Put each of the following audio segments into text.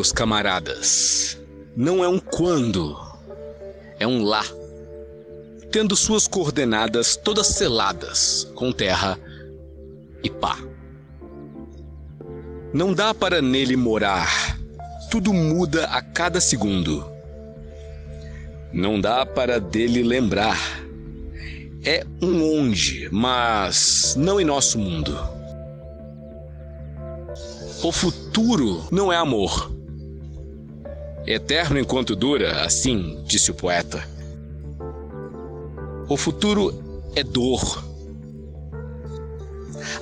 meus camaradas, não é um quando, é um lá, tendo suas coordenadas todas seladas com terra e pá. Não dá para nele morar, tudo muda a cada segundo. Não dá para dele lembrar. É um onde, mas não em nosso mundo. O futuro não é amor. Eterno enquanto dura, assim disse o poeta. O futuro é dor.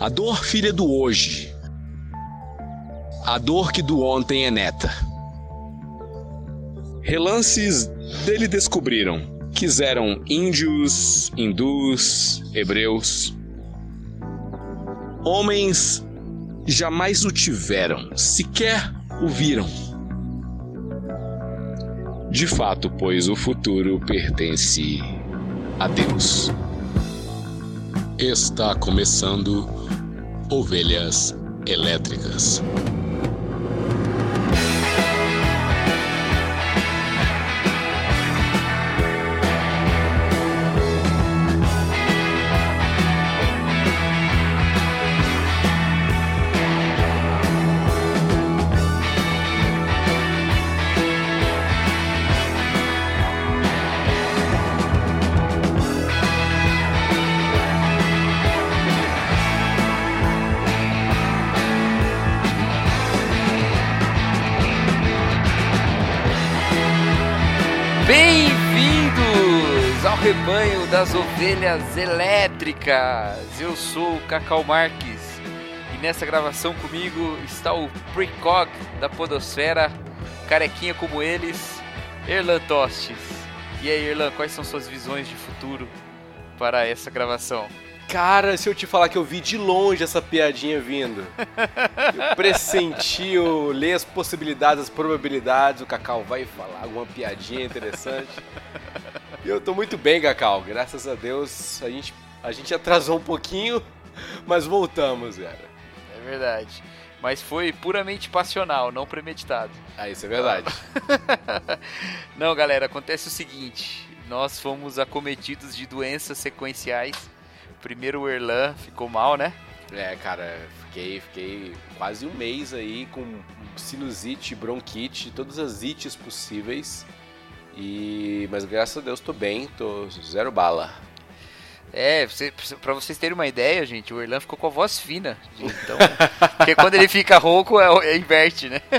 A dor filha do hoje. A dor que do ontem é neta. Relances dele descobriram. Quiseram índios, hindus, hebreus. Homens jamais o tiveram, sequer o viram. De fato, pois o futuro pertence a Deus. Está começando Ovelhas Elétricas. Das ovelhas elétricas. Eu sou o Cacau Marques e nessa gravação comigo está o Precog da Podosfera, carequinha como eles, Erlan Tostes. E aí, Erlan, quais são suas visões de futuro para essa gravação? Cara, se eu te falar que eu vi de longe essa piadinha vindo, eu pressenti, eu li as possibilidades, as probabilidades, o Cacau vai falar alguma piadinha interessante. Eu tô muito bem, Cacau. Graças a Deus, a gente, a gente atrasou um pouquinho, mas voltamos, cara. É verdade. Mas foi puramente passional, não premeditado. Ah, isso é verdade. não, galera, acontece o seguinte: nós fomos acometidos de doenças sequenciais. Primeiro o Erlan ficou mal, né? É, cara, fiquei, fiquei quase um mês aí com sinusite, bronquite, todas as ites possíveis. E mas graças a Deus tô bem, tô zero bala. É, você, pra vocês terem uma ideia, gente, o Erlan ficou com a voz fina. Então, porque quando ele fica rouco, é, é inverte, né?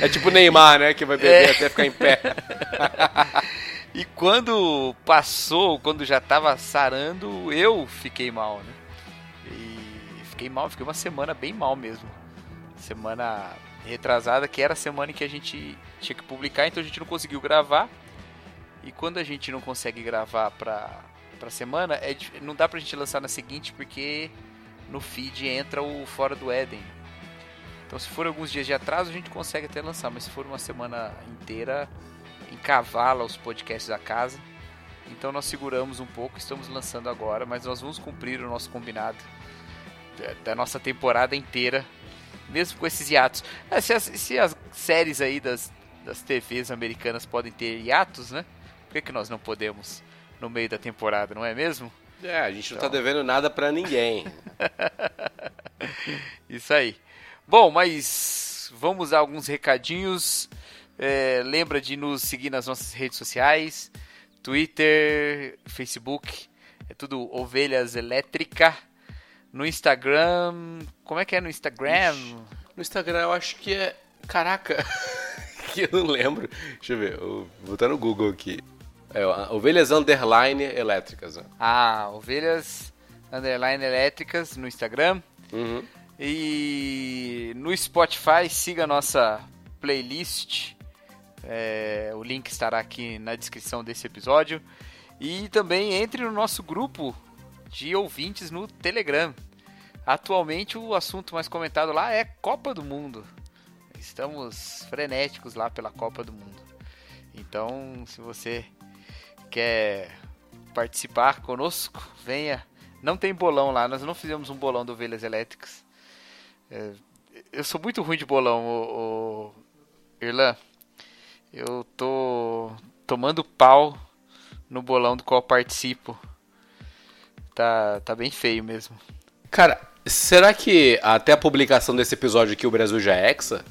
É tipo Neymar, né? Que vai beber é. até ficar em pé. E quando passou, quando já tava sarando, eu fiquei mal, né? E fiquei mal, fiquei uma semana bem mal mesmo. Semana retrasada, que era a semana em que a gente tinha que publicar, então a gente não conseguiu gravar. E quando a gente não consegue gravar pra, pra semana, é, não dá pra gente lançar na seguinte, porque no feed entra o Fora do Éden. Então se for alguns dias de atraso, a gente consegue até lançar, mas se for uma semana inteira, encavala os podcasts da casa. Então nós seguramos um pouco, estamos lançando agora, mas nós vamos cumprir o nosso combinado da nossa temporada inteira mesmo com esses hiatos. É, se, as, se as séries aí das, das TVs americanas podem ter hiatos, né? Por que, que nós não podemos no meio da temporada, não é mesmo? É, a gente não tá devendo nada para ninguém. Isso aí. Bom, mas vamos a alguns recadinhos. É, lembra de nos seguir nas nossas redes sociais, Twitter, Facebook, é tudo Ovelhas Elétrica. No Instagram. Como é que é no Instagram? Ixi, no Instagram eu acho que é. Caraca! que eu não lembro. Deixa eu ver. Eu vou botar no Google aqui. É, ovelhas underline elétricas. Né? Ah, ovelhas underline elétricas no Instagram. Uhum. E no Spotify, siga a nossa playlist. É, o link estará aqui na descrição desse episódio. E também entre no nosso grupo de ouvintes no Telegram. Atualmente o assunto mais comentado lá é Copa do Mundo. Estamos frenéticos lá pela Copa do Mundo. Então, se você quer participar conosco, venha. Não tem bolão lá, nós não fizemos um bolão do Ovelhas Elétricas. É, eu sou muito ruim de bolão, o, o Irlan. Eu tô tomando pau no bolão do qual participo. Tá, tá bem feio mesmo. Cara, será que até a publicação desse episódio aqui o Brasil já é hexa?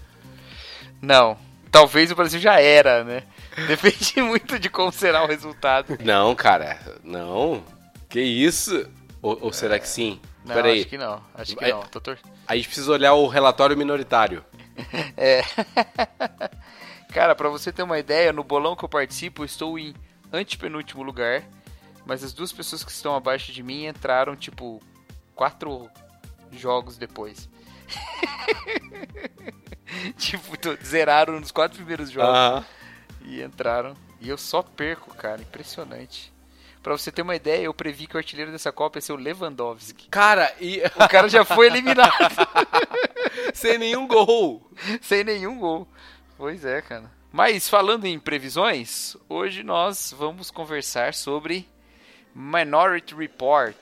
Não. Talvez o Brasil já era, né? Depende muito de como será o resultado. Não, cara. Não. Que isso? Ou, ou será que sim? Não, Peraí. acho que não. Acho que não. Tô tor- A gente precisa olhar o relatório minoritário. É. Cara, pra você ter uma ideia, no bolão que eu participo, eu estou em antepenúltimo lugar. Mas as duas pessoas que estão abaixo de mim entraram, tipo, quatro jogos depois. tipo, zeraram nos quatro primeiros jogos Aham. e entraram. E eu só perco, cara. Impressionante. Pra você ter uma ideia, eu previ que o artilheiro dessa Copa ia ser o Lewandowski. Cara, e O cara já foi eliminado sem nenhum gol. sem nenhum gol. Pois é, cara. Mas falando em previsões, hoje nós vamos conversar sobre Minority Report.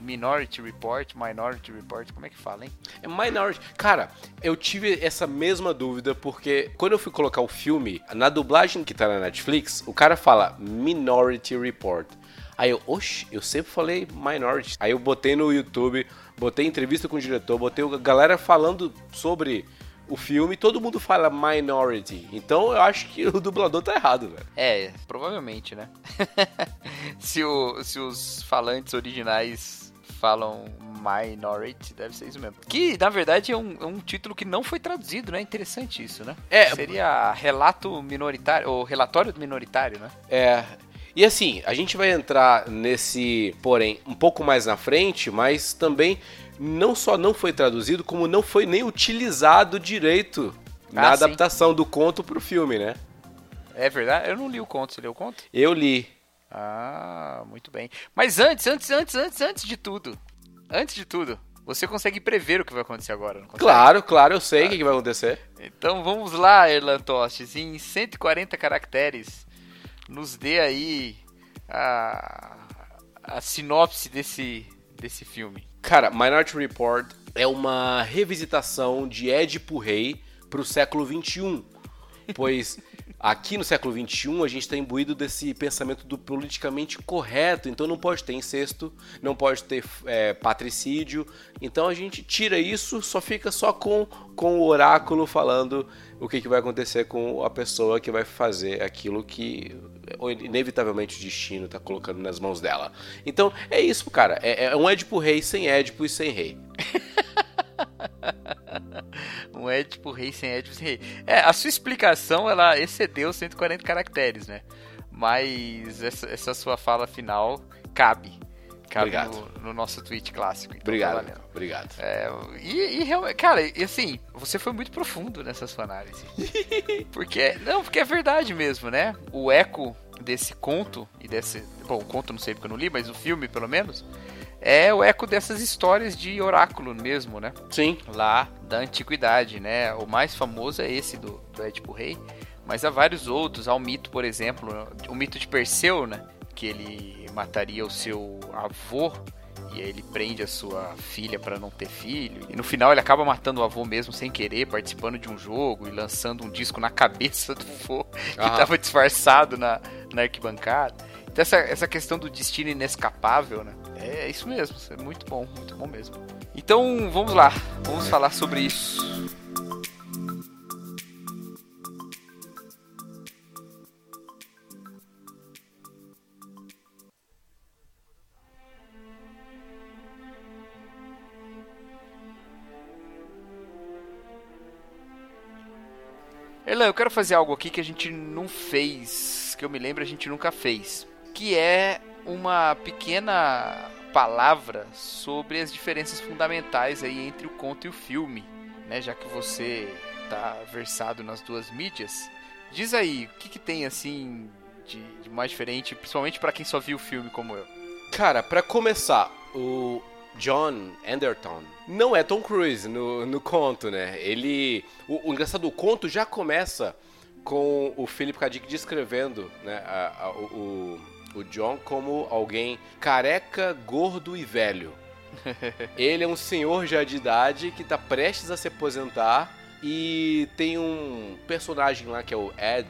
Minority Report, Minority Report, como é que fala, hein? É Minority. Cara, eu tive essa mesma dúvida porque quando eu fui colocar o filme, na dublagem que tá na Netflix, o cara fala Minority Report. Aí eu, oxe, eu sempre falei Minority. Aí eu botei no YouTube, botei entrevista com o diretor, botei a galera falando sobre o filme, todo mundo fala Minority. Então eu acho que o dublador tá errado, velho. É, provavelmente, né? se, o- se os falantes originais falam Minority, deve ser isso mesmo. Que, na verdade, é um, é um título que não foi traduzido, né? Interessante isso, né? É. Seria relato minoritário, ou relatório minoritário, né? É. E assim, a gente vai entrar nesse, porém, um pouco mais na frente, mas também não só não foi traduzido, como não foi nem utilizado direito na Ah, sim. adaptação do conto pro filme, né? É verdade? Eu não li o conto, você leu o conto? Eu li. Ah, muito bem. Mas antes, antes, antes, antes, antes de tudo. Antes de tudo, você consegue prever o que vai acontecer agora, não consegue? Claro, claro, eu sei o que, que vai acontecer. Então vamos lá, Erlan Tostes, em 140 caracteres, nos dê aí a, a sinopse desse, desse filme. Cara, Minority Report é uma revisitação de Édipo Rei pro século XXI. Pois aqui no século XXI a gente está imbuído desse pensamento do politicamente correto. Então não pode ter incesto, não pode ter é, patricídio. Então a gente tira isso, só fica só com, com o oráculo falando o que, que vai acontecer com a pessoa que vai fazer aquilo que inevitavelmente o destino está colocando nas mãos dela. Então é isso, cara. É, é um Édipo Rei sem Édipo e sem rei. Um Édipo rei sem Édipo sem rei. É, a sua explicação, ela excedeu 140 caracteres, né? Mas essa, essa sua fala final cabe. Cabe Obrigado. no, no nosso tweet clássico. Então tá Obrigado, cara. Obrigado. É, e, e realmente, cara, e assim, você foi muito profundo nessa sua análise. porque, não, porque é verdade mesmo, né? O eco desse conto e desse, bom, o conto não sei porque eu não li, mas o filme pelo menos, é o eco dessas histórias de oráculo mesmo, né? Sim. Lá da antiguidade, né? O mais famoso é esse do, do Édipo Rei, mas há vários outros, há o mito, por exemplo, o mito de Perseu, né? Que ele mataria o seu avô e aí ele prende a sua filha para não ter filho. E no final ele acaba matando o avô mesmo sem querer, participando de um jogo e lançando um disco na cabeça do avô que Aham. tava disfarçado na, na arquibancada. Então essa, essa questão do destino inescapável, né? É isso mesmo, isso é muito bom, muito bom mesmo. Então vamos lá, vamos falar sobre isso. Erlan, eu quero fazer algo aqui que a gente não fez, que eu me lembro a gente nunca fez, que é uma pequena palavra sobre as diferenças fundamentais aí entre o conto e o filme, né? Já que você tá versado nas duas mídias, diz aí o que, que tem assim de, de mais diferente, principalmente para quem só viu o filme como eu. Cara, pra começar, o John Anderton não é Tom Cruise no, no conto, né? Ele. O, o engraçado, o conto já começa com o Philip K. Dick descrevendo né, a- a- o, o- John como alguém careca, gordo e velho. ele é um senhor já de idade que tá prestes a se aposentar e tem um personagem lá que é o Ed,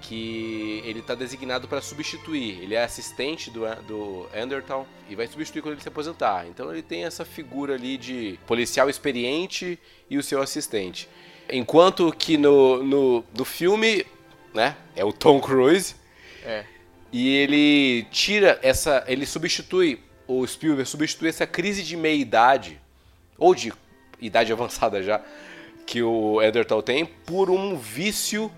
que ele tá designado para substituir. Ele é assistente do, do Anderton e vai substituir quando ele se aposentar. Então ele tem essa figura ali de policial experiente e o seu assistente. Enquanto que no, no, no filme, né, é o Tom Cruise. É. E ele tira essa. Ele substitui. O Spielberg substitui essa crise de meia-idade, ou de idade avançada já, que o Ederton tem, por um vício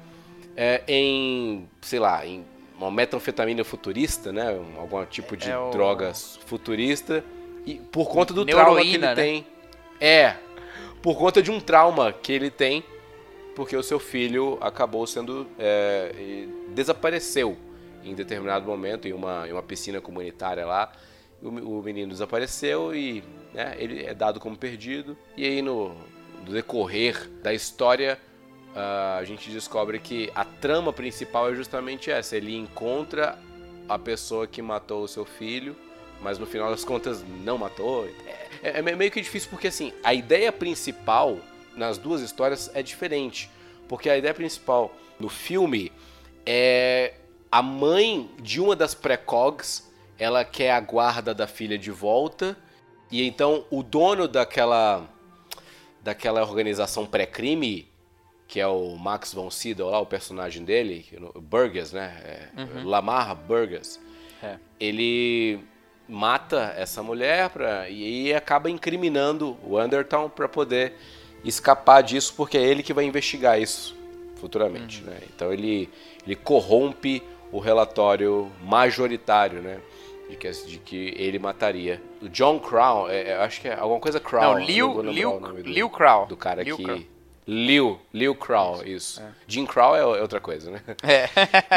é, em, sei lá, em uma metanfetamina futurista, né? Algum tipo de é o... drogas futurista. E por conta do Neuroína, trauma que ele né? tem. É. Por conta de um trauma que ele tem, porque o seu filho acabou sendo. É, desapareceu em determinado momento em uma, em uma piscina comunitária lá. O, o menino desapareceu e né, ele é dado como perdido. E aí, no, no decorrer da história, uh, a gente descobre que a trama principal é justamente essa: ele encontra a pessoa que matou o seu filho, mas no final das contas não matou. É, é, é meio que difícil porque assim, a ideia principal nas duas histórias é diferente. Porque a ideia principal no filme é a mãe de uma das precogs, ela quer a guarda da filha de volta. E então o dono daquela daquela organização pré-crime, que é o Max von Sydow lá, o personagem dele, Burgess, né? É, uhum. Lamar Burgess. É. Ele mata essa mulher pra, e, e acaba incriminando o Undertown para poder escapar disso, porque é ele que vai investigar isso futuramente, uhum. né? Então ele, ele corrompe o relatório majoritário, né? De que, de que ele mataria. O John Crown, é, é acho que é alguma coisa Crown. Não, Liu, Liu, do, Liu Crow. Do cara Liu que... Crow. Liu, Liu Crow, isso. É. Jim Crow é, é outra coisa, né? É.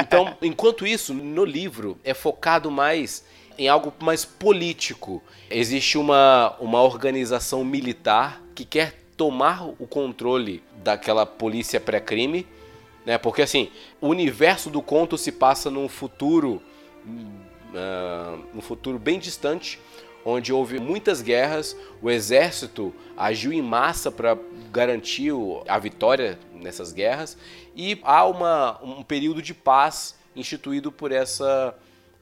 então, enquanto isso, no livro é focado mais em algo mais político. Existe uma, uma organização militar que quer tomar o controle daquela polícia pré-crime né? Porque assim, o universo do conto se passa num futuro, uh, um futuro bem distante, onde houve muitas guerras, o exército agiu em massa para garantir a vitória nessas guerras e há uma, um período de paz instituído por essa,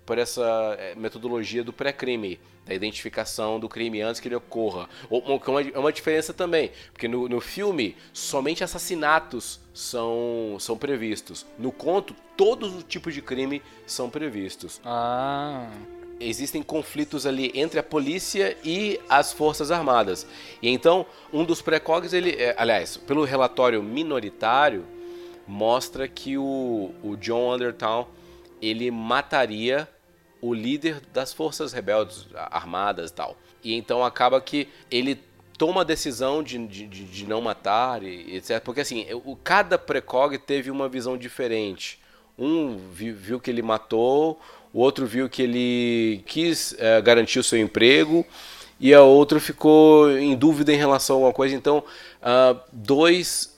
por essa eh, metodologia do pré-crime da identificação do crime antes que ele ocorra. É uma diferença também, porque no, no filme somente assassinatos são, são previstos. No conto, todos os tipos de crime são previstos. Ah. Existem conflitos ali entre a polícia e as forças armadas. E então, um dos precogs, ele, é, aliás, pelo relatório minoritário, mostra que o, o John Undertown ele mataria o líder das forças rebeldes armadas e tal. E então acaba que ele toma a decisão de, de, de não matar, e, etc. Porque assim, o, cada precog teve uma visão diferente. Um viu, viu, que ele matou, o outro viu que ele quis é, garantir o seu emprego, e a outra ficou em dúvida em relação a alguma coisa. Então, uh, dois,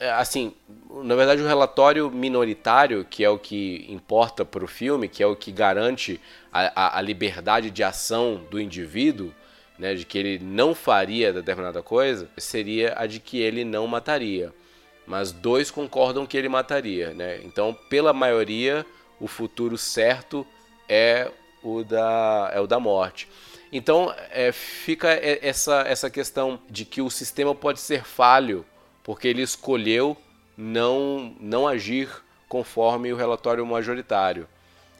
assim, na verdade, o relatório minoritário, que é o que importa para o filme, que é o que garante a, a, a, liberdade de ação do indivíduo, né, de que ele não faria determinada coisa, seria a de que ele não mataria. Mas dois concordam que ele mataria. Né? Então, pela maioria, o futuro certo é o da, é o da morte. Então, é, fica essa, essa questão de que o sistema pode ser falho, porque ele escolheu não, não agir conforme o relatório majoritário.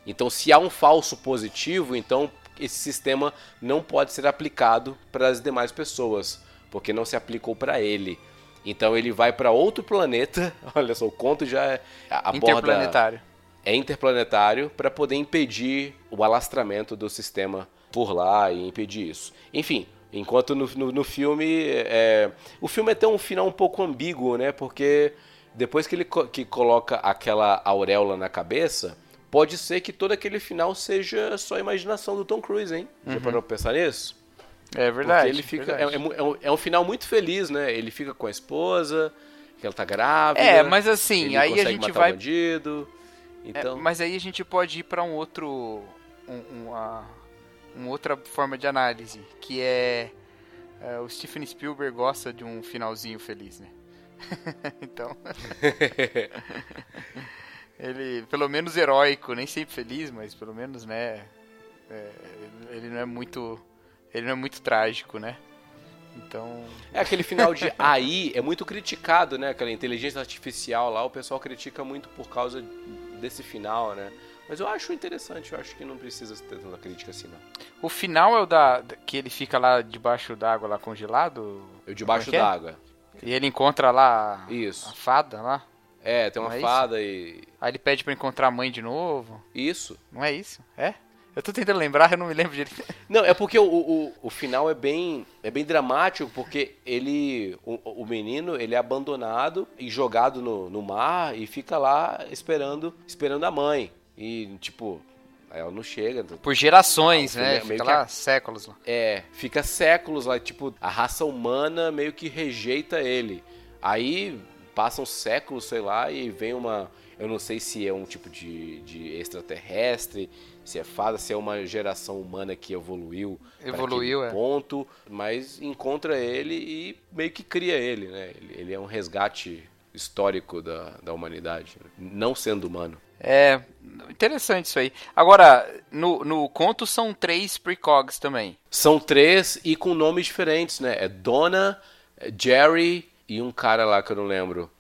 Então, se há um falso positivo, então esse sistema não pode ser aplicado para as demais pessoas, porque não se aplicou para ele. Então ele vai para outro planeta. Olha só, o conto já é interplanetário. é interplanetário para poder impedir o alastramento do sistema por lá e impedir isso. Enfim, enquanto no, no, no filme é, o filme é até um final um pouco ambíguo, né? Porque depois que ele co que coloca aquela auréola na cabeça, pode ser que todo aquele final seja só imaginação do Tom Cruise, hein? Uhum. Já parou pra pensar nisso? É verdade. Porque ele fica. É, é, é, um, é, um, final muito feliz, né? Ele fica com a esposa, que ela tá grávida. É, mas assim, aí a gente vai. bandido. Então... É, mas aí a gente pode ir para um outro. Um, uma, uma outra forma de análise, que é, é o Stephen Spielberg gosta de um finalzinho feliz, né? então. ele, pelo menos heróico, nem sempre feliz, mas pelo menos, né? É, ele não é muito. Ele não é muito trágico, né? Então. É aquele final de AI é muito criticado, né? Aquela inteligência artificial lá, o pessoal critica muito por causa desse final, né? Mas eu acho interessante, eu acho que não precisa ter tanta crítica assim, não. O final é o da. que ele fica lá debaixo d'água, lá congelado? Eu debaixo é, é? d'água. E ele encontra lá Isso. a fada lá? É, tem uma é fada isso? e. Aí ele pede para encontrar a mãe de novo. Isso. Não é isso? É? Eu tô tentando lembrar, eu não me lembro direito. Não, é porque o, o, o final é bem, é bem dramático, porque ele. O, o menino ele é abandonado e jogado no, no mar e fica lá esperando, esperando a mãe. E, tipo, ela não chega. Por gerações, né? Fica lá a... séculos lá. É, fica séculos lá, tipo, a raça humana meio que rejeita ele. Aí passam séculos, sei lá, e vem uma. Eu não sei se é um tipo de, de extraterrestre, se é fada, se é uma geração humana que evoluiu. Evoluiu, é. Ponto, mas encontra ele e meio que cria ele, né? Ele, ele é um resgate histórico da, da humanidade, não sendo humano. É, interessante isso aí. Agora, no, no conto são três precogs também. São três e com nomes diferentes, né? É Donna, é Jerry e um cara lá que eu não lembro.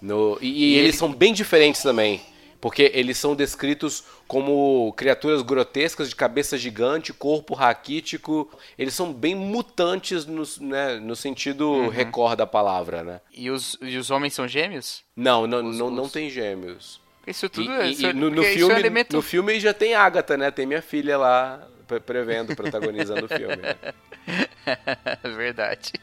No, e, e, e eles ele... são bem diferentes também. Porque eles são descritos como criaturas grotescas de cabeça gigante, corpo raquítico. Eles são bem mutantes no, né, no sentido uhum. record da palavra, né? E os, e os homens são gêmeos? Não, não, os, não, os... não tem gêmeos. Isso tudo e, é, e, no, no filme, é elemento... no filme já tem Agatha, né? Tem minha filha lá prevendo, protagonizando o filme. Verdade.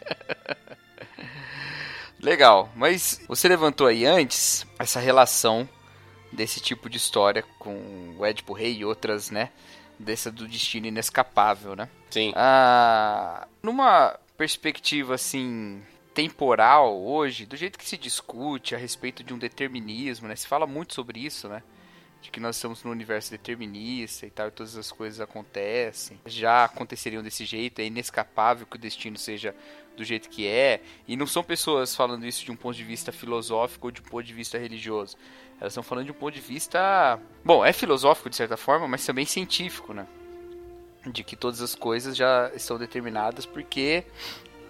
Legal, mas você levantou aí antes essa relação desse tipo de história com o Edipo Rei e outras, né? Dessa do destino inescapável, né? Sim. Ah, numa perspectiva assim temporal hoje, do jeito que se discute a respeito de um determinismo, né? Se fala muito sobre isso, né? De que nós estamos num universo determinista e tal, e todas as coisas acontecem. Já aconteceriam desse jeito, é inescapável que o destino seja do jeito que é. E não são pessoas falando isso de um ponto de vista filosófico ou de um ponto de vista religioso. Elas estão falando de um ponto de vista. Bom, é filosófico de certa forma, mas também científico, né? De que todas as coisas já estão determinadas porque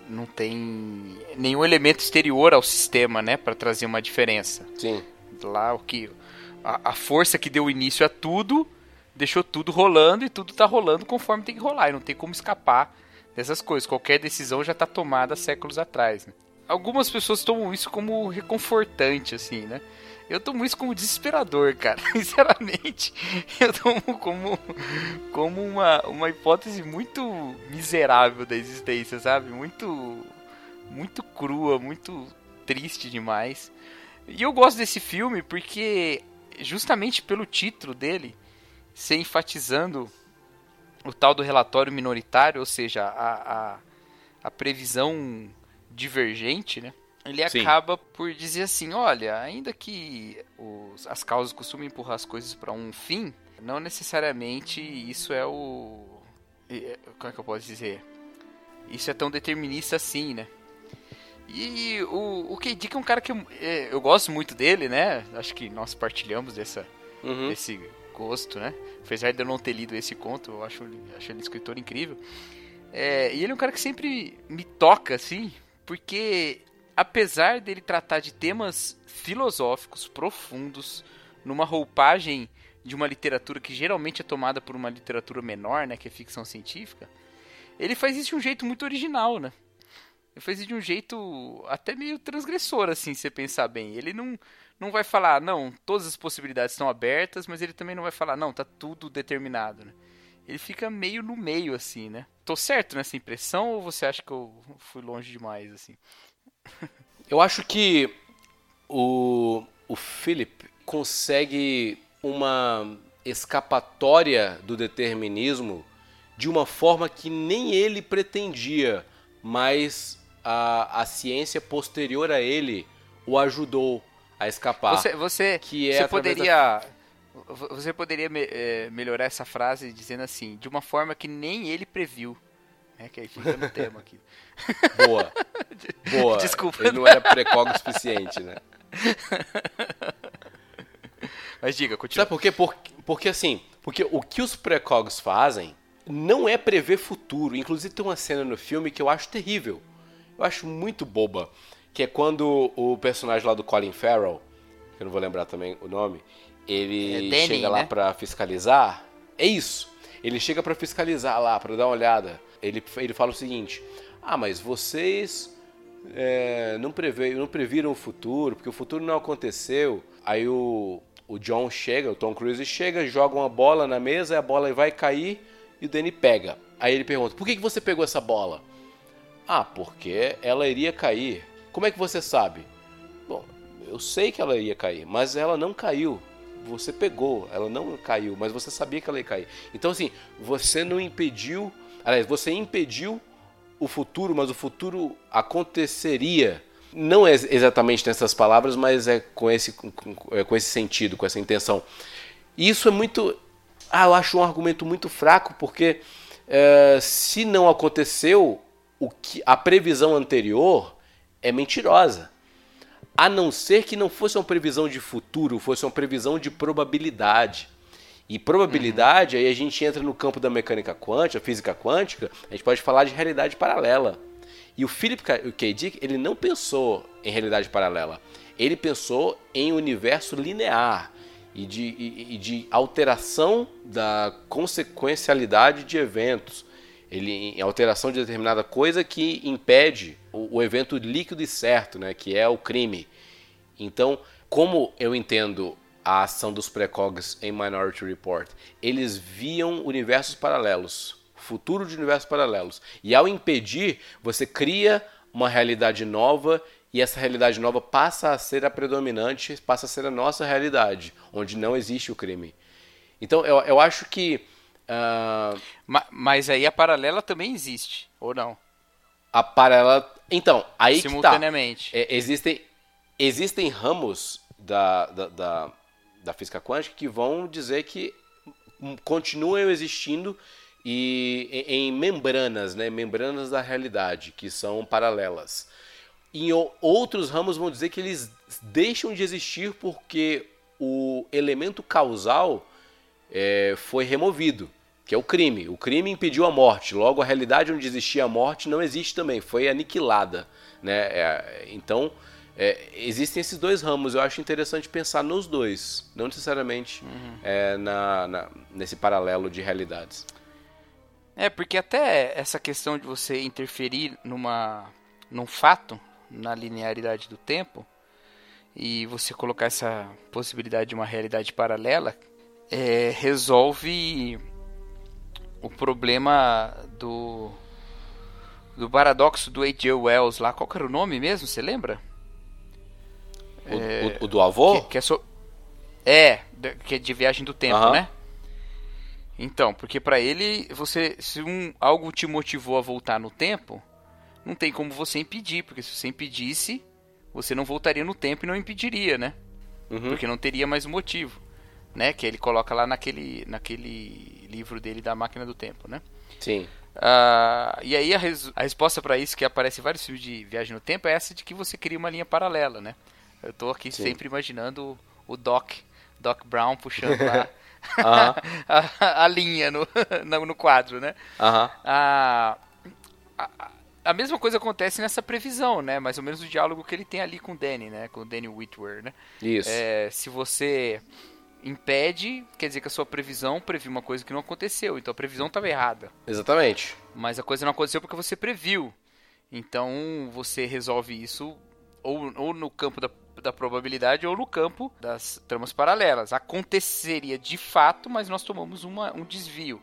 não tem nenhum elemento exterior ao sistema, né, para trazer uma diferença. Sim. Lá o que a, a, força que deu início a tudo deixou tudo rolando e tudo tá rolando conforme tem que rolar, e não tem como escapar dessas coisas. Qualquer decisão já está tomada séculos atrás. Né? Algumas pessoas tomam isso como reconfortante, assim, né? Eu tomo isso como desesperador, cara. Sinceramente, eu tomo como, como uma, uma hipótese muito miserável da existência, sabe? Muito, muito crua, muito triste demais. E eu gosto desse filme porque, justamente pelo título dele, ser enfatizando o tal do relatório minoritário, ou seja, a, a, a previsão divergente, né? Ele Sim. acaba por dizer assim, olha, ainda que os, as causas costumem empurrar as coisas para um fim, não necessariamente isso é o como é que eu posso dizer? Isso é tão determinista assim, né? E o, o K. Dick é um cara que eu, é, eu gosto muito dele, né? Acho que nós partilhamos dessa, uhum. desse gosto, né? Apesar de eu não ter lido esse conto, eu acho, acho ele um escritor incrível. É, e ele é um cara que sempre me toca, assim, porque apesar dele tratar de temas filosóficos profundos, numa roupagem de uma literatura que geralmente é tomada por uma literatura menor, né, que é ficção científica, ele faz isso de um jeito muito original, né? Ele faz isso de um jeito até meio transgressor, assim, se você pensar bem. Ele não, não vai falar, não, todas as possibilidades estão abertas, mas ele também não vai falar, não, tá tudo determinado, né? Ele fica meio no meio, assim, né? Tô certo nessa impressão ou você acha que eu fui longe demais, assim? Eu acho que o, o Philip consegue uma escapatória do determinismo de uma forma que nem ele pretendia, mas a, a ciência posterior a ele o ajudou a escapar. Você, você, que é você poderia. Da... Você poderia me, é, melhorar essa frase dizendo assim, de uma forma que nem ele previu. É que aí fica no tema aqui. Boa. Boa. Desculpa. Ele não era precog o suficiente, né? Mas diga, continua. Sabe por quê? Porque, porque assim, porque o que os precogs fazem não é prever futuro. Inclusive tem uma cena no filme que eu acho terrível. Eu acho muito boba. Que é quando o personagem lá do Colin Farrell, que eu não vou lembrar também o nome, ele É Danny, chega lá né? pra fiscalizar. É isso. Ele chega pra fiscalizar lá, pra dar uma olhada. Ele, ele fala o seguinte: Ah, mas vocês é, não, preve, não previram o futuro, porque o futuro não aconteceu. Aí o, o John chega, o Tom Cruise chega, joga uma bola na mesa, a bola vai cair e o Danny pega. Aí ele pergunta: Por que, que você pegou essa bola? Ah, porque ela iria cair. Como é que você sabe? Bom, eu sei que ela iria cair, mas ela não caiu. Você pegou, ela não caiu, mas você sabia que ela ia cair. Então, assim, você não impediu. Aliás, você impediu o futuro, mas o futuro aconteceria. Não é exatamente nessas palavras, mas é com esse, com, é esse sentido, com essa intenção. E isso é muito. Ah, eu acho um argumento muito fraco, porque é, se não aconteceu, o que, a previsão anterior é mentirosa. A não ser que não fosse uma previsão de futuro, fosse uma previsão de probabilidade. E probabilidade, aí a gente entra no campo da mecânica quântica, física quântica, a gente pode falar de realidade paralela. E o Philip K. Dick, ele não pensou em realidade paralela. Ele pensou em universo linear e de, e, e de alteração da consequencialidade de eventos. Ele, em alteração de determinada coisa que impede o, o evento líquido e certo, né, que é o crime. Então, como eu entendo a ação dos precogs em Minority Report, eles viam universos paralelos, futuro de universos paralelos. E ao impedir, você cria uma realidade nova e essa realidade nova passa a ser a predominante, passa a ser a nossa realidade, onde não existe o crime. Então, eu, eu acho que. Uh, Ma- Mas aí a paralela também existe, ou não? a paralela. Então, aí que tá. Simultaneamente. É, existem, existem ramos da, da, da, da física quântica que vão dizer que continuam existindo e em, em membranas, né, membranas da realidade, que são paralelas. Em outros ramos vão dizer que eles deixam de existir porque o elemento causal é, foi removido, que é o crime. O crime impediu a morte, logo a realidade onde existia a morte não existe também, foi aniquilada. Né? É, então, é, existem esses dois ramos, eu acho interessante pensar nos dois, não necessariamente é, na, na- nesse paralelo de realidades. É, porque até essa questão de você interferir numa, num fato, na linearidade do tempo, e você colocar essa possibilidade de uma realidade paralela, é, resolve o problema do do paradoxo do H.G. Wells lá. Qual era o nome mesmo? Você lembra? O, o- o do avô? Que, que é, so... é, que é de viagem do tempo, né? Então, porque pra ele, você, se um, algo te motivou a voltar no tempo, não tem como você impedir, porque se você impedisse, você não voltaria no tempo e não impediria, né? Uhum. Porque não teria mais motivo, né? Que ele coloca lá naquele, naquele livro dele da Máquina do Tempo, né? Sim. Ah, e aí a, res- a resposta pra isso que aparece em vários filmes de viagem no tempo é essa de que você cria uma linha paralela, né? Eu tô aqui Sim. sempre imaginando o Doc, Doc Brown puxando lá a, a linha no, no, quadro, né? aham. A, a, a mesma coisa acontece nessa previsão, né? Mais ou menos o diálogo que ele tem ali com o Danny, né? Com o Danny Whitwer, né? Isso. É, se você impede, quer dizer que a sua previsão previu uma coisa que não aconteceu. Então a previsão estava errada. Exatamente. Mas a coisa não aconteceu porque você previu. Então você resolve isso ou, ou no campo da, da probabilidade ou no campo das tramas paralelas. Aconteceria de fato, mas nós tomamos uma, um desvio.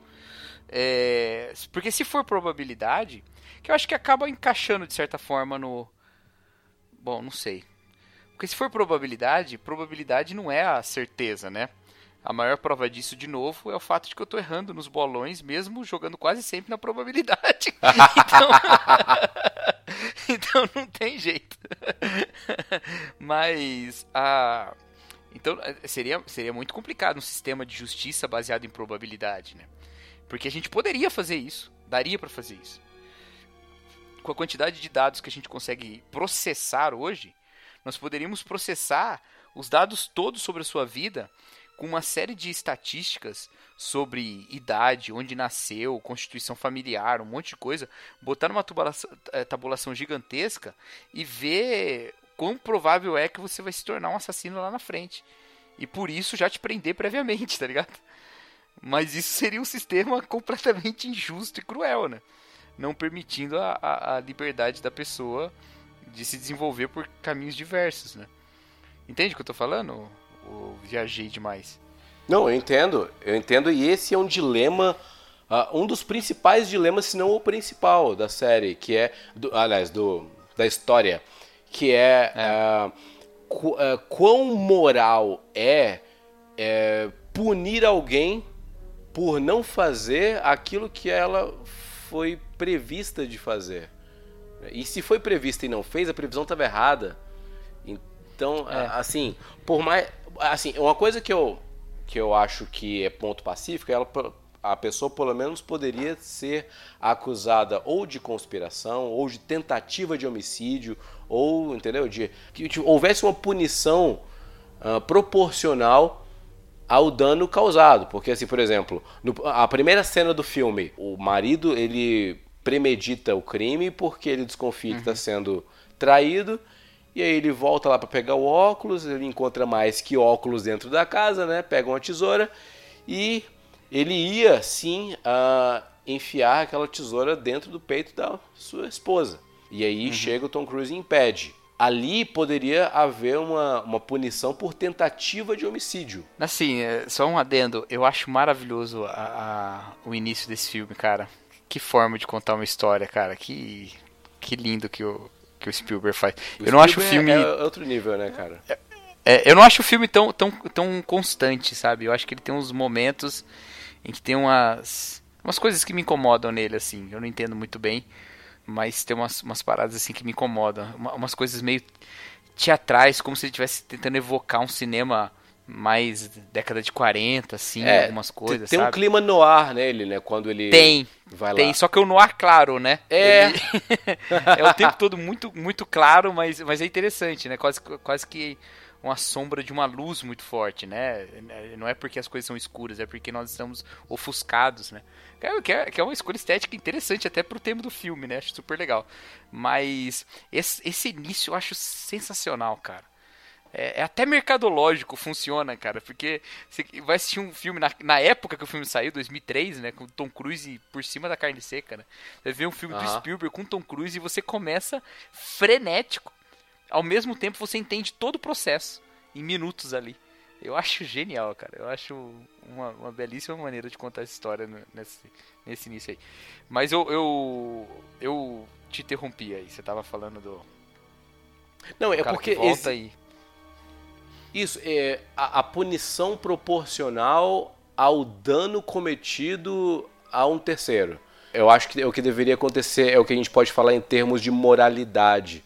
É, porque se for probabilidade, que eu acho que acaba encaixando de certa forma no. Bom, não sei. Porque se for probabilidade, probabilidade não é a certeza, né? A maior prova disso, de novo, é o fato de que eu tô errando nos bolões, mesmo jogando quase sempre na probabilidade. então, então não tem jeito. Mas a Então seria, seria muito complicado um sistema de justiça baseado em probabilidade, né? Porque a gente poderia fazer isso, daria para fazer isso. Com a quantidade de dados que a gente consegue processar hoje, nós poderíamos processar os dados todos sobre a sua vida com uma série de estatísticas sobre idade, onde nasceu, constituição familiar, um monte de coisa, botar numa tabulação, eh, tabulação gigantesca e ver quão provável é que você vai se tornar um assassino lá na frente. E por isso já te prender previamente, tá ligado? Mas isso seria um sistema completamente injusto e cruel, né? Não permitindo a, a, a liberdade da pessoa de se desenvolver por caminhos diversos, né? Entende o que eu tô falando? Ou viajei demais? Não, eu entendo. Eu entendo e esse é um dilema, uh, um dos principais dilemas, se não o principal da série, que é, do, aliás, do, da história, que é, é. Uh, qu, uh, quão moral é, é punir alguém por não fazer aquilo que ela foi prevista de fazer. E se foi prevista e não fez, a previsão estava errada. Então, é. assim, por mais. Assim, uma coisa que eu, que eu acho que é ponto pacífico, ela, a pessoa pelo menos poderia ser acusada ou de conspiração, ou de tentativa de homicídio, ou, entendeu? De que tipo, houvesse uma punição uh, proporcional ao dano causado. Porque, assim, por exemplo, no, a primeira cena do filme, o marido ele premedita o crime porque ele desconfia uhum. que está sendo traído e aí ele volta lá para pegar o óculos, ele encontra mais que óculos dentro da casa, né? Pega uma tesoura e ele ia sim uh, enfiar aquela tesoura dentro do peito da sua esposa. E aí uhum. chega o Tom Cruise e impede. Ali poderia haver uma, uma punição por tentativa de homicídio. Assim, é, só um adendo. Eu acho maravilhoso a, a, o início desse filme, cara. Que forma de contar uma história, cara. Que, que lindo que o, que o Spielberg faz. O eu não acho o filme. É outro nível, né, cara? É, é, eu não acho o filme tão, tão, tão constante, sabe? Eu acho que ele tem uns momentos em que tem umas. umas coisas que me incomodam nele, assim. Eu não entendo muito bem. Mas tem umas, umas paradas assim que me incomodam. Uma, umas coisas meio teatrais, como se ele estivesse tentando evocar um cinema mais década de 40, assim, é, algumas coisas. Tem sabe? um clima no ar nele, né? Quando ele tem, vai tem, lá. só que o noir claro, né? É. Ele... é o tempo todo muito, muito claro, mas, mas é interessante, né? Quase, quase que uma sombra de uma luz muito forte, né? Não é porque as coisas são escuras, é porque nós estamos ofuscados, né? Que é, que é uma escolha estética interessante até pro tema do filme, né? Acho super legal. Mas esse, esse início eu acho sensacional, cara. É, é, até mercadológico, funciona, cara. Porque você vai assistir um filme na, na, época que o filme saiu, 2003, né? Com Tom Cruise por cima da carne seca, né? Você vê um filme do Spielberg com Tom Cruise e você começa frenético. Ao mesmo tempo você entende todo o processo em minutos ali. Eu acho genial, cara. Eu acho uma, uma belíssima maneira de contar essa história nesse, nesse início aí. Mas eu, eu, eu te interrompi aí. Você tava falando do. Não, é porque. Volta esse... aí isso, é a, a punição proporcional ao dano cometido a um terceiro. Eu acho que o que deveria acontecer é o que a gente pode falar em termos de moralidade.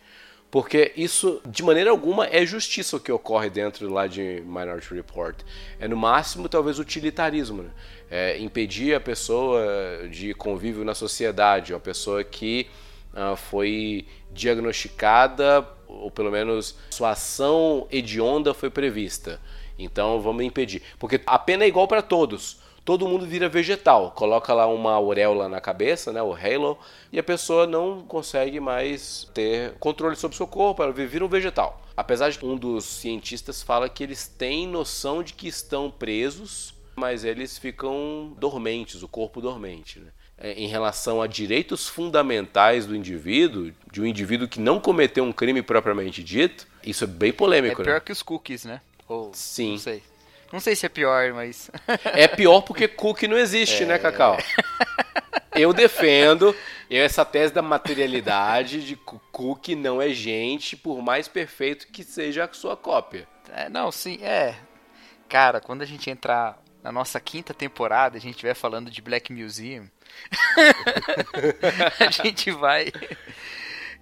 Porque isso, de maneira alguma, é justiça o que ocorre dentro lá de Minority Report. É no máximo, talvez, utilitarismo. Né? É impedir a pessoa de convívio na sociedade, uma pessoa que uh, foi diagnosticada ou pelo menos sua ação hedionda foi prevista. Então vamos impedir. Porque a pena é igual para todos. Todo mundo vira vegetal. Coloca lá uma auréola na cabeça, né, o halo, e a pessoa não consegue mais ter controle sobre o seu corpo, ela vira um vegetal. Apesar de um dos cientistas fala que eles têm noção de que estão presos, mas eles ficam dormentes, o corpo dormente. Né? É, em relação a direitos fundamentais do indivíduo, de um indivíduo que não cometeu um crime propriamente dito, isso é bem polêmico. É pior né? que os cookies, né? Ou, Sim. Não sei. Não sei se é pior, mas. é pior porque cookie não existe, né, é... né, Cacau? Eu defendo essa tese da materialidade de que cookie não é gente, por mais perfeito que seja a sua cópia. É, não, sim, é. Cara, quando a gente entrar na nossa quinta temporada, a gente estiver falando de Black Museum, a gente vai.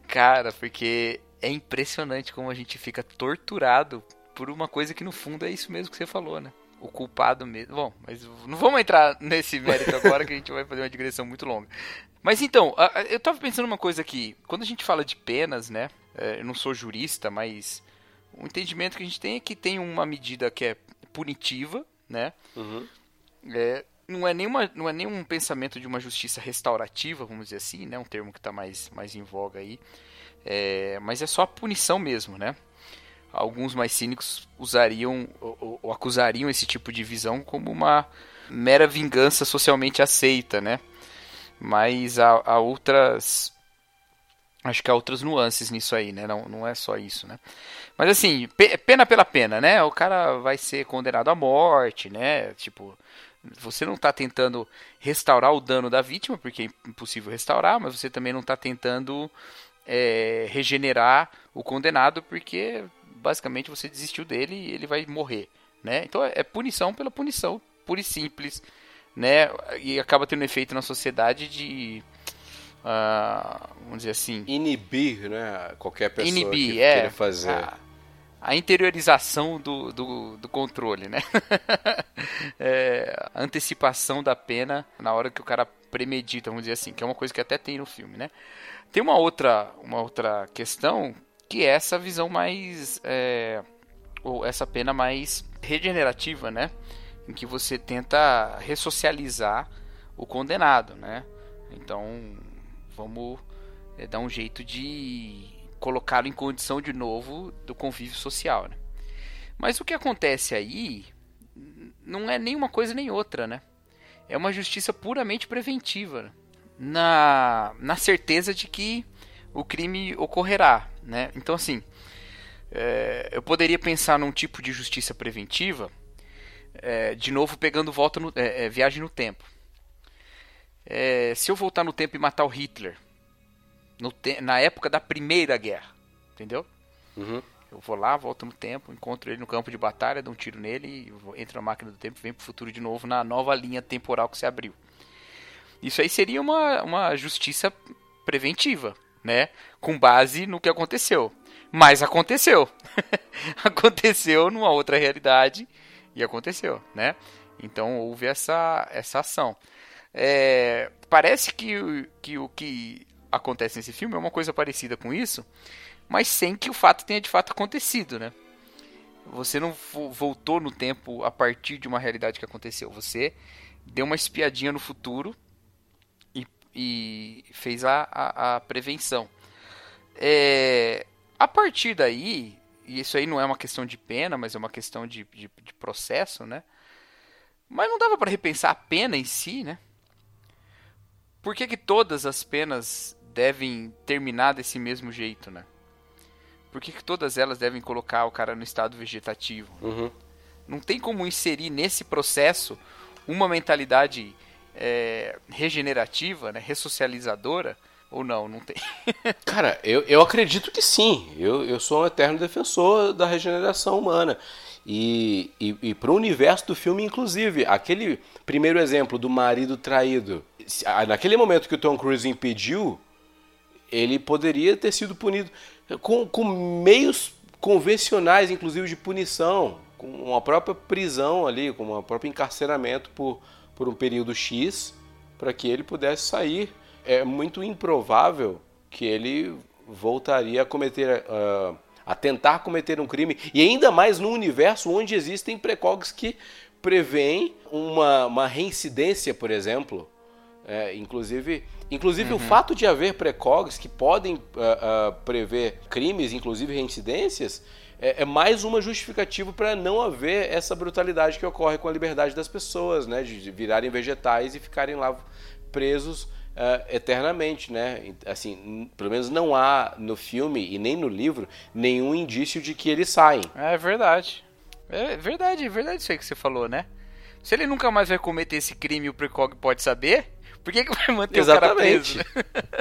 Cara, porque é impressionante como a gente fica torturado por uma coisa que no fundo é isso mesmo que você falou, né? O culpado mesmo. Bom, mas não vamos entrar nesse mérito agora que a gente vai fazer uma digressão muito longa. Mas então, eu tava pensando uma coisa aqui. Quando a gente fala de penas, né? É, eu não sou jurista, mas o entendimento que a gente tem é que tem uma medida que é punitiva, né? Uhum. É, não é nenhuma, não é nenhum pensamento de uma justiça restaurativa, vamos dizer assim, né? Um termo que está mais, mais em voga aí. É, mas é só a punição mesmo, né? Alguns mais cínicos usariam ou, ou acusariam esse tipo de visão como uma mera vingança socialmente aceita, né? Mas há, há outras acho que há outras nuances nisso aí, né? Não, não é só isso, né? Mas assim, pena pela pena, né? O cara vai ser condenado à morte, né? Tipo, você não está tentando restaurar o dano da vítima, porque é impossível restaurar, mas você também não está tentando é, regenerar o condenado, porque basicamente você desistiu dele e ele vai morrer, né? Então é punição pela punição, pura e simples, né? E acaba tendo um efeito na sociedade de uh, vamos dizer assim inibir, né? Qualquer pessoa inibir, que é, queira fazer. A, a interiorização do, do, do, controle, né? é, a antecipação da pena na hora que o cara premedita, vamos dizer assim, que é uma coisa que até tem no filme, né? Tem uma outra, uma outra questão que é essa visão mais. É, ou essa pena mais regenerativa, né? Em que você tenta ressocializar o condenado, né? Então, vamos é, dar um jeito de colocá-lo em condição de novo do convívio social. Né? Mas o que acontece aí não é nem uma coisa nem outra, né? É uma justiça puramente preventiva, né? na, na certeza de que o crime ocorrerá, né? Então, assim, é, eu poderia pensar num tipo de justiça preventiva, é, de novo pegando volta no, é, é viagem no tempo. É, se eu voltar no tempo e matar o Hitler, te na época da Primeira Guerra, entendeu? Uhum. Eu vou lá, volto no tempo, encontro ele no campo de batalha, dou um tiro nele, entro na máquina do tempo, vem pro futuro de novo na nova linha temporal que se abriu. Isso aí seria uma, uma justiça preventiva, né? Com base no que aconteceu. Mas aconteceu. aconteceu numa outra realidade e aconteceu, né? Então houve essa, essa ação. É, parece que, que o que acontece nesse filme é uma coisa parecida com isso, mas sem que o fato tenha de fato acontecido, né? Você não voltou no tempo a partir de uma realidade que aconteceu. Você deu uma espiadinha no futuro e, e fez a, a, a prevenção. É, a partir daí, e isso aí não é uma questão de pena, mas é uma questão de, de, de processo, né? Mas não dava para repensar a pena em si, né? Por que, que todas as penas devem terminar desse mesmo jeito, né? Por que, que todas elas devem colocar o cara no estado vegetativo? Uhum. Não tem como inserir nesse processo uma mentalidade é, regenerativa, né, ressocializadora, ou não, não tem. Cara, eu, eu acredito que sim. Eu, eu sou um eterno defensor da regeneração humana. E, e, e para o universo do filme, inclusive, aquele primeiro exemplo do marido traído, naquele momento que o Tom Cruise impediu, ele poderia ter sido punido com, com meios convencionais, inclusive de punição, com uma própria prisão ali, com um próprio encarceramento por, por um período X, para que ele pudesse sair. É muito improvável que ele voltaria a cometer, uh, a tentar cometer um crime, e ainda mais num universo onde existem precogs que prevêem uma, uma reincidência, por exemplo. É, inclusive, inclusive uhum. o fato de haver precogs que podem uh, uh, prever crimes, inclusive reincidências, é, é mais uma justificativa para não haver essa brutalidade que ocorre com a liberdade das pessoas, né, de virarem vegetais e ficarem lá presos uh, eternamente, né? Assim, pelo menos não há no filme e nem no livro nenhum indício de que eles saem. É verdade. É verdade, é verdade isso aí que você falou, né? Se ele nunca mais vai cometer esse crime, o precog pode saber. Por que, que vai manter Exatamente. o cara preso?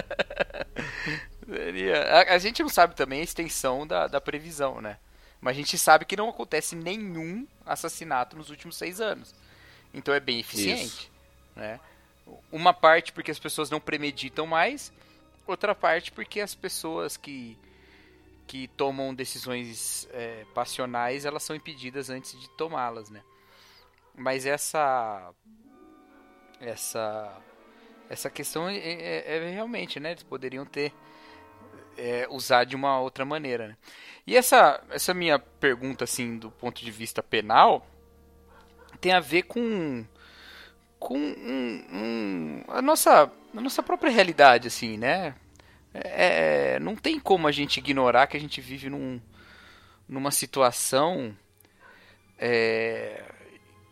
a, a, gente não sabe também a extensão da, da previsão, né? Mas a gente sabe que não acontece nenhum assassinato nos últimos seis anos. Então é bem eficiente. Isso. Né? Uma parte porque as pessoas não premeditam mais, outra parte porque as pessoas que que tomam decisões é, passionais, elas são impedidas antes de tomá-las, né? Mas essa essa essa questão é, é, é realmente, né? Eles poderiam ter é, usar de uma outra maneira. Né? E essa essa minha pergunta assim do ponto de vista penal tem a ver com com um, um, a nossa a nossa própria realidade assim, né? É, não tem como a gente ignorar que a gente vive num, numa situação é,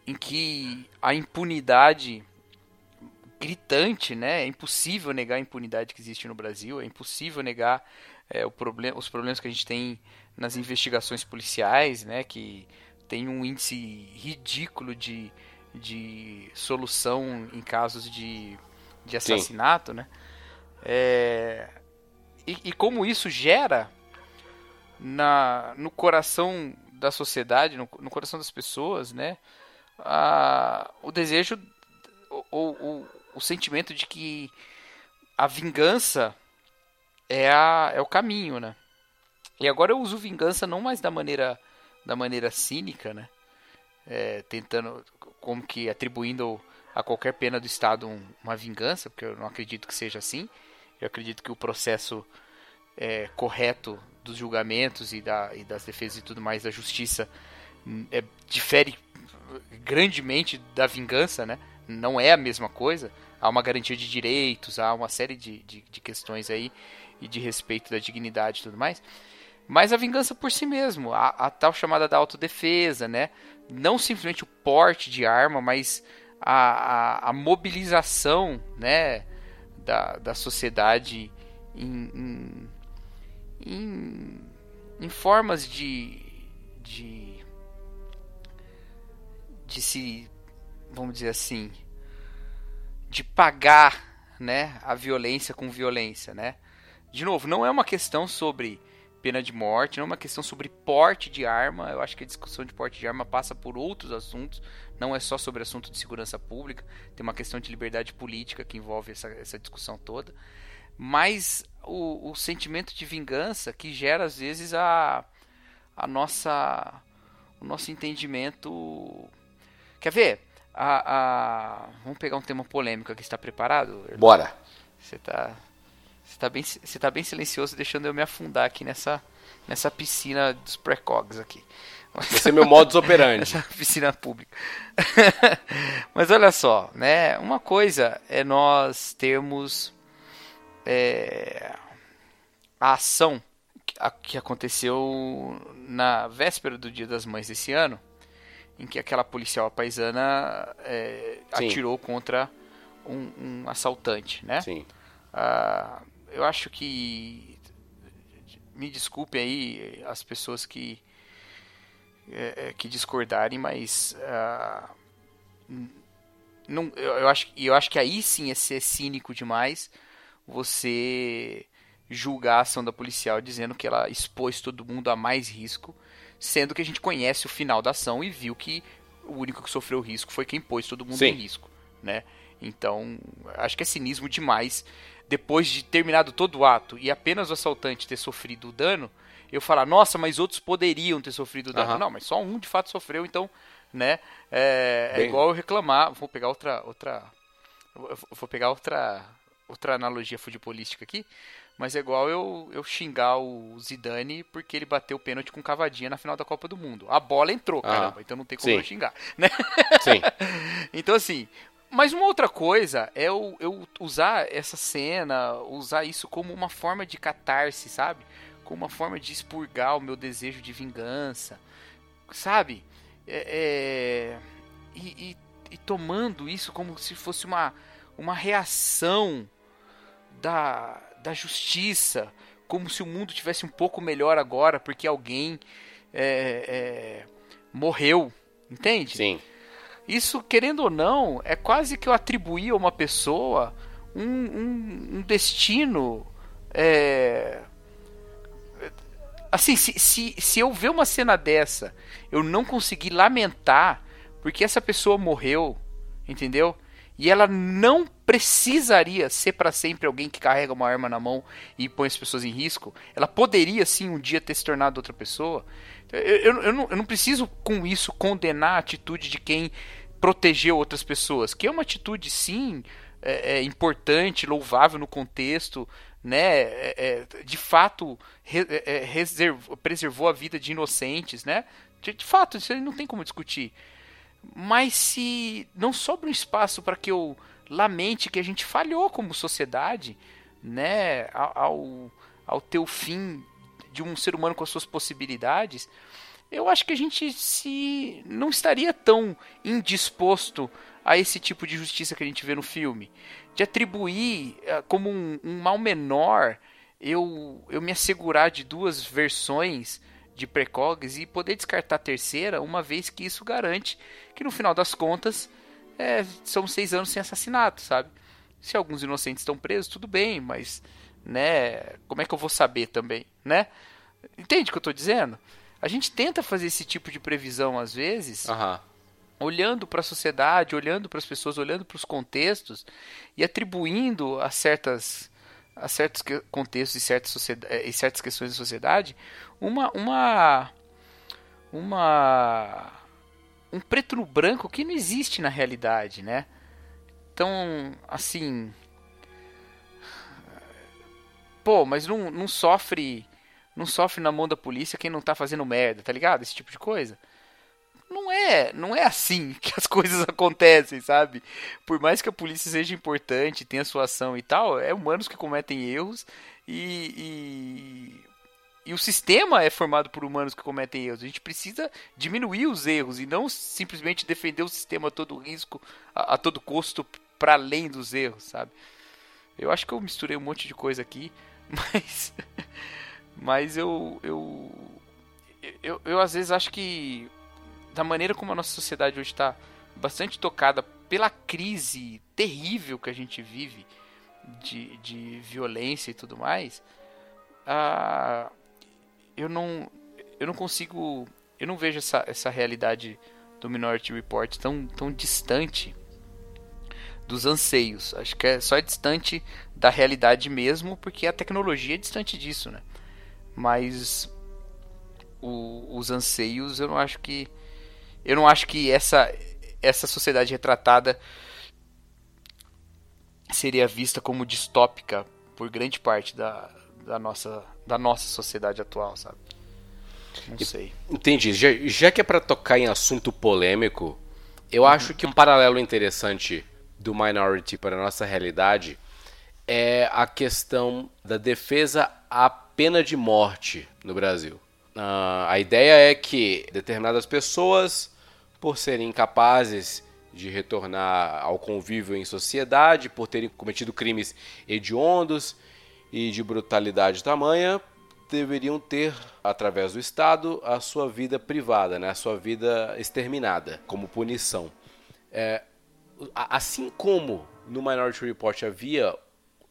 em que a impunidade gritante, né? É impossível negar a impunidade que existe no Brasil, é impossível negar é, o problem os problemas que a gente tem nas investigações policiais, né? Que tem um índice ridículo de, de solução em casos de, de assassinato, Sim. né? É, e, e, como isso gera na, no coração da sociedade, no, no coração das pessoas, né? A, o desejo ou o, o sentimento de que a vingança é, a, é o caminho, né? E agora eu uso vingança não mais da maneira da maneira cínica, né? É, tentando como que atribuindo a qualquer pena do Estado um, uma vingança, porque eu não acredito que seja assim. Eu acredito que o processo é, correto dos julgamentos e, da, e das defesas e tudo mais da justiça hum, é, difere grandemente da vingança, né? Não é a mesma coisa. Há uma garantia de direitos, há uma série de, de, de questões aí e de respeito da dignidade e tudo mais. Mas a vingança por si mesmo, a, a tal chamada da autodefesa, né? Não simplesmente o porte de arma, mas a, a, a mobilização, né? Da, da sociedade em, em, em, em formas de, de de se, vamos dizer assim, de pagar, né, a violência com violência, né? De novo, não é uma questão sobre pena de morte, não é uma questão sobre porte de arma. Eu acho que a discussão de porte de arma passa por outros assuntos, não é só sobre assunto de segurança pública. Tem uma questão de liberdade política que envolve essa, essa discussão toda. Mas o, o sentimento de vingança que gera às vezes a, a nossa o nosso entendimento Quer ver? A, a... Vamos pegar um tema polêmico aqui. Está preparado? Bora. Você está você tá bem, você tá bem silencioso, deixando eu me afundar aqui nessa, nessa piscina dos precogs aqui. Esse é meu modus operandi. Essa piscina pública. Mas olha só, né? Uma coisa é nós termos é, a ação que aconteceu na véspera do Dia das Mães desse ano, em que aquela policial paisana é, atirou contra um, um, assaltante, né? Sim. Ah, eu acho que me desculpe aí as pessoas que é, é que discordarem, mas ah, não, eu, eu, acho, eu acho que aí sim é ser cínico demais você julgar a ação da policial dizendo que ela expôs todo mundo a mais risco sendo que a gente conhece o final da ação e viu que o único que sofreu risco foi quem pôs todo mundo Sim. em risco, né? Então, acho que é cinismo demais depois de terminado todo o ato e apenas o assaltante ter sofrido o dano, eu falar, nossa, mas outros poderiam ter sofrido o dano. Uhum. Não, mas só um de fato sofreu, então, né? É, é igual eu reclamar. Vou pegar outra. outra vou pegar outra, outra analogia futebolística aqui. Mas é igual eu, eu xingar o Zidane porque ele bateu o pênalti com cavadinha na final da Copa do Mundo. A bola entrou, caramba, ah, então não tem como sim. eu xingar, né? Sim. então, assim, mas uma outra coisa é eu, eu usar essa cena, usar isso como uma forma de catarse, sabe? Como uma forma de expurgar o meu desejo de vingança, sabe? É, é, e, e, e tomando isso como se fosse uma, uma reação da da justiça, como se o mundo tivesse um pouco melhor agora porque alguém é, é, morreu, entende? Sim. Isso, querendo ou não, é quase que eu atribuir a uma pessoa um, um, um destino. É... Assim, se, se, se eu ver uma cena dessa, eu não conseguir lamentar porque essa pessoa morreu, entendeu? E ela não precisaria ser para sempre alguém que carrega uma arma na mão e põe as pessoas em risco. Ela poderia sim um dia ter se tornado outra pessoa. Eu, eu, eu, não, eu não preciso com isso condenar a atitude de quem protegeu outras pessoas, que é uma atitude sim é, é importante, louvável no contexto, né? É, é de fato re, é, é, reservou, preservou a vida de inocentes, né? De, de fato, isso aí não tem como discutir. Mas se não sobra um espaço para que eu lamente que a gente falhou como sociedade, né, ao, ao ter o fim de um ser humano com as suas possibilidades, eu acho que a gente se não estaria tão indisposto a esse tipo de justiça que a gente vê no filme, de atribuir uh, como um, um mal menor eu eu me assegurar de duas versões de precogs e poder descartar a terceira, uma vez que isso garante que no final das contas é, são seis anos sem assassinato, sabe? Se alguns inocentes estão presos, tudo bem, mas né, como é que eu vou saber também, né? Entende o que eu estou dizendo? A gente tenta fazer esse tipo de previsão às vezes, uhum. olhando para a sociedade, olhando para as pessoas, olhando para os contextos e atribuindo a certas a certos contextos e certas, e certas questões da sociedade uma uma uma um preto no branco que não existe na realidade, né? Então, assim, pô, mas não, não sofre não sofre na mão da polícia quem não tá fazendo merda, tá ligado? Esse tipo de coisa. Não é, não é assim que as coisas acontecem, sabe? Por mais que a polícia seja importante, tenha sua ação e tal, é humanos que cometem erros e, e e o sistema é formado por humanos que cometem erros. A gente precisa diminuir os erros e não simplesmente defender o sistema a todo risco, a, a todo custo, para além dos erros, sabe? Eu acho que eu misturei um monte de coisa aqui, mas. mas eu, eu. Eu, eu às vezes acho que. Da maneira como a nossa sociedade hoje está bastante tocada pela crise terrível que a gente vive de, de violência e tudo mais. A, eu não eu não consigo eu não vejo essa, essa realidade do Minority Report tão, tão distante dos anseios. Acho que é só distante da realidade mesmo, porque a tecnologia é distante disso, né? Mas o, os anseios, eu não acho que eu não acho que essa essa sociedade retratada seria vista como distópica por grande parte da, da nossa, da nossa sociedade atual, sabe? Não sei. Entendi. Já, já que é para tocar em assunto polêmico, eu uhum. acho que um paralelo interessante do Minority para a nossa realidade é a questão da defesa à pena de morte no Brasil. Uh, a ideia é que determinadas pessoas, por serem incapazes de retornar ao convívio em sociedade, por terem cometido crimes hediondos, e de brutalidade tamanha deveriam ter, através do Estado, a sua vida privada, né? a sua vida exterminada, como punição. É, assim como no Minority Report havia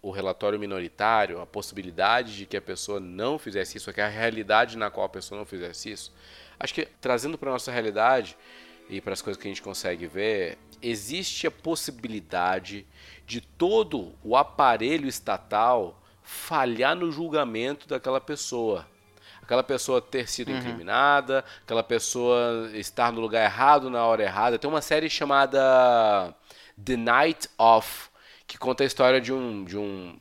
o relatório minoritário, a possibilidade de que a pessoa não fizesse isso, que a realidade na qual a pessoa não fizesse isso, acho que trazendo para a nossa realidade e para as coisas que a gente consegue ver, existe a possibilidade de todo o aparelho estatal falhar no julgamento daquela pessoa. Aquela pessoa ter sido uhum. incriminada, aquela pessoa estar no lugar errado na hora errada. Tem uma série chamada The Night Of, que conta a história de um de um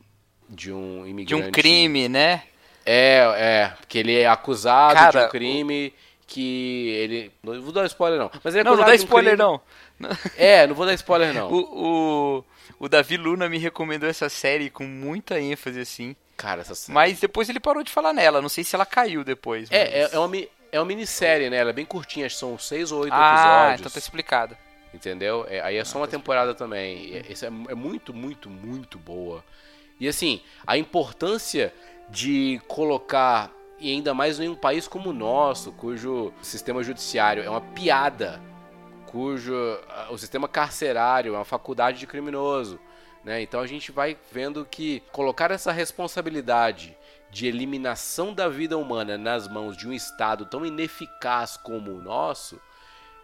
de um imigrante. De um crime, né? É, é, que ele é acusado Cara, de um crime que ele. Não vou dar spoiler, não. Mas ele é não, não dá spoiler, um não. É, não vou dar spoiler, não. o, o, o Davi Luna me recomendou essa série com muita ênfase, assim. Cara, essa série. Mas depois ele parou de falar nela. Não sei se ela caiu depois. É, mas... É, é, uma, é uma minissérie, né? Ela é bem curtinha, são seis ou oito ah, episódios. Ah, então tá explicado. Entendeu? É, aí é só ah, uma tá temporada explicado. também. É, é, é muito, muito, muito boa. E assim, a importância de colocar, e ainda mais em um país como o nosso, cujo sistema judiciário é uma piada cujo ah, o sistema carcerário é uma faculdade de criminoso. Né? Então a gente vai vendo que colocar essa responsabilidade de eliminação da vida humana nas mãos de um Estado tão ineficaz como o nosso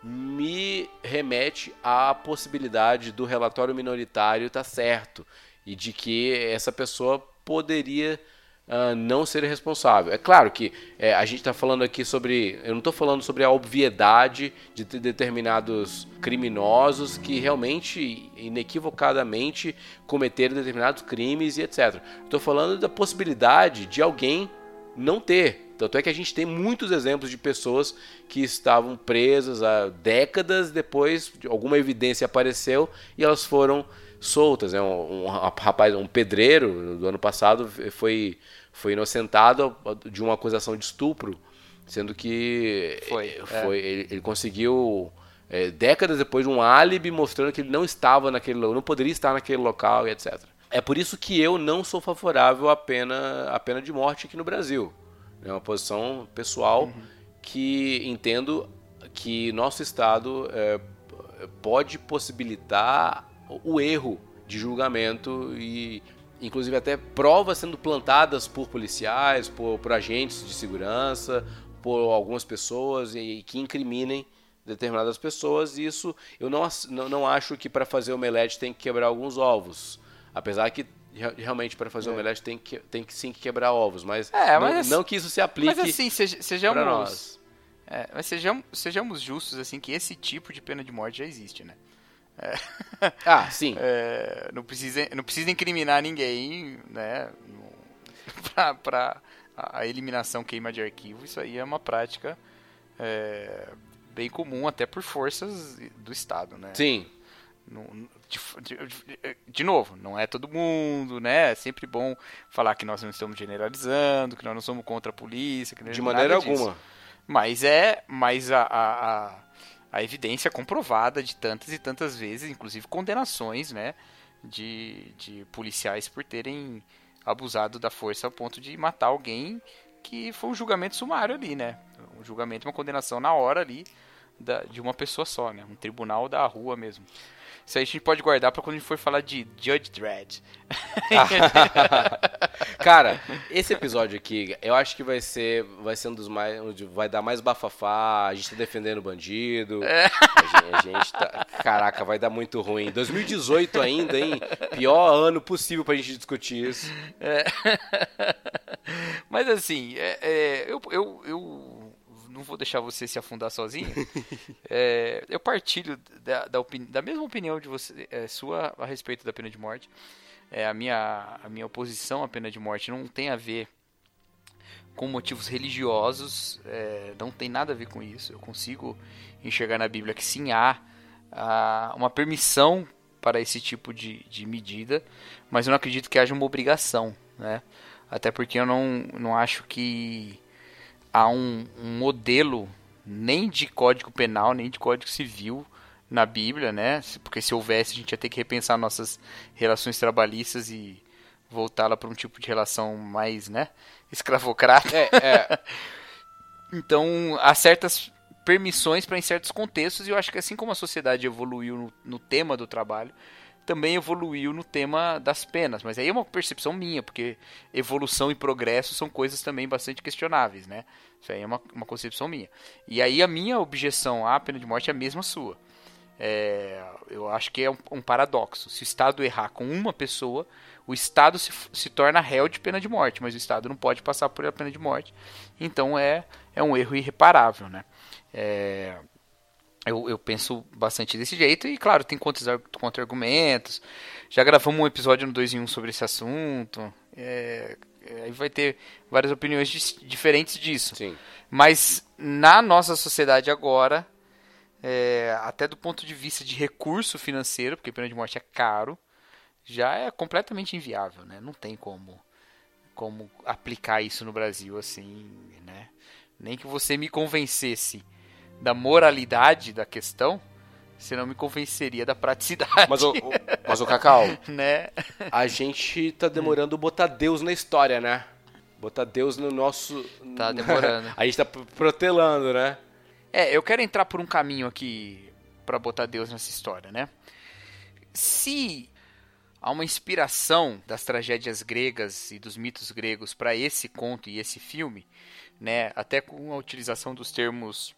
me remete à possibilidade do relatório minoritário estar tá certo e de que essa pessoa poderia uh, não ser responsável. É claro que é, a gente está falando aqui sobre. Eu não estou falando sobre a obviedade de determinados criminosos que realmente, inequivocadamente, cometeram determinados crimes e etc. Estou falando da possibilidade de alguém não ter. Tanto é que a gente tem muitos exemplos de pessoas que estavam presas há décadas, depois alguma evidência apareceu e elas foram soltas. Né? Um, um rapaz, um pedreiro do ano passado foi, foi inocentado de uma acusação de estupro, sendo que foi, é, foi é. ele, ele, conseguiu é, décadas depois um álibi mostrando que ele não estava naquele não poderia estar naquele local etc. É por isso que eu não sou favorável à pena, à pena de morte aqui no Brasil. É uma posição pessoal uhum. que entendo que nosso Estado é, pode possibilitar o erro de julgamento e inclusive até provas sendo plantadas por policiais, por, por agentes de segurança, por algumas pessoas e, que incriminem determinadas pessoas. E isso eu não, não, não acho que para fazer omelete tem que quebrar alguns ovos. Apesar que realmente para fazer é. omelete tem que, tem que sim que quebrar ovos, mas, é, mas não, assim, não, que isso se aplique mas assim, seja, sejamos, nós. É, mas sejamos, sejamos justos assim que esse tipo de pena de morte já existe, né? É. Ah, sim. É, não, precisa, não precisa incriminar ninguém, né? para a eliminação queima de arquivo, isso aí é uma prática é, bem comum até por forças do Estado, né? Sim. de, de, de, novo, não é todo mundo, né? É sempre bom falar que nós não estamos generalizando, que nós não somos contra a polícia, de maneira alguma. Mas é, mas a, a, a a evidência comprovada de tantas e tantas vezes, inclusive condenações, né, de, de policiais por terem abusado da força ao ponto de matar alguém que foi um julgamento sumário ali, né? Um julgamento, uma condenação na hora ali da, de uma pessoa só, né? Um tribunal da rua mesmo. Isso aí a gente pode guardar para quando a gente for falar de Judge Dredd. Cara, esse episódio aqui, eu acho que vai ser, vai ser um dos mais, vai dar mais bafafá. A gente tá defendendo o bandido. É. A, gente, a gente tá, caraca, vai dar muito ruim. 2018 ainda, hein? Pior ano possível pra gente discutir isso. É. Mas assim, é, é, eu, eu, eu não vou deixar você se afundar sozinho. é, eu partilho da, da, da, mesma opinião de você, é, sua a respeito da pena de morte. É, a, minha, a minha oposição à pena de morte não tem a ver com motivos religiosos, é, não tem nada a ver com isso. Eu consigo enxergar na Bíblia que sim há, há uma permissão para esse tipo de, de medida, mas eu não acredito que haja uma obrigação, né? Até porque eu não, não acho que há um, um modelo nem de código penal, nem de código civil na Bíblia, né? Porque se houvesse, a gente ia ter que repensar nossas relações trabalhistas e voltá-la para um tipo de relação mais, né? Escravocrata. É, é. então, há certas permissões para em certos contextos, e eu acho que assim como a sociedade evoluiu no, no tema do trabalho, também evoluiu no tema das penas. Mas aí é uma percepção minha, porque evolução e progresso são coisas também bastante questionáveis, né? Isso aí é uma, uma concepção minha. E aí a minha objeção à pena de morte é a mesma sua. É, eu acho que é um, um, paradoxo. Se o Estado errar com uma pessoa, o Estado se, se torna réu de pena de morte, mas o Estado não pode passar por a pena de morte. Então é, é um erro irreparável, né? É, eu, eu penso bastante desse jeito e, claro, tem contra-argumentos. Já gravamos um episódio no 2 em 1 sobre esse assunto. É, aí vai ter várias opiniões diferentes disso. Sim. Mas na nossa sociedade agora, é, até do ponto de vista de recurso financeiro, porque pena de morte é caro, já é completamente inviável, né? Não tem como, como aplicar isso no Brasil assim, né? Nem que você me convencesse da moralidade da questão, você não me convenceria da praticidade. Mas o, o mas o Cacau, né? A gente tá demorando botar Deus na história, né? Botar Deus no nosso. Tá demorando. a gente tá protelando, né? É, eu quero entrar por um caminho aqui para botar Deus nessa história, né? Se há uma inspiração das tragédias gregas e dos mitos gregos para esse conto e esse filme, né? Até com a utilização dos termos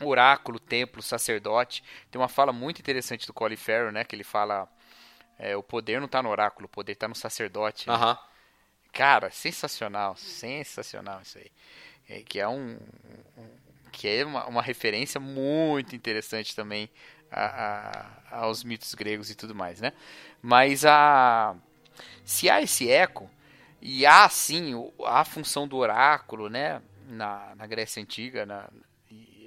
oráculo, templo, sacerdote. Tem uma fala muito interessante do Colin Farrell, né? Que ele fala: é, o poder não está no oráculo, o poder está no sacerdote. Aham. Né? Cara, sensacional, sensacional isso aí. É, que é um, um que é uma, uma, referência muito interessante também a, a, aos mitos gregos e tudo mais, né? Mas a se há esse eco e há sim a função do oráculo, né? Na, na Grécia antiga, na,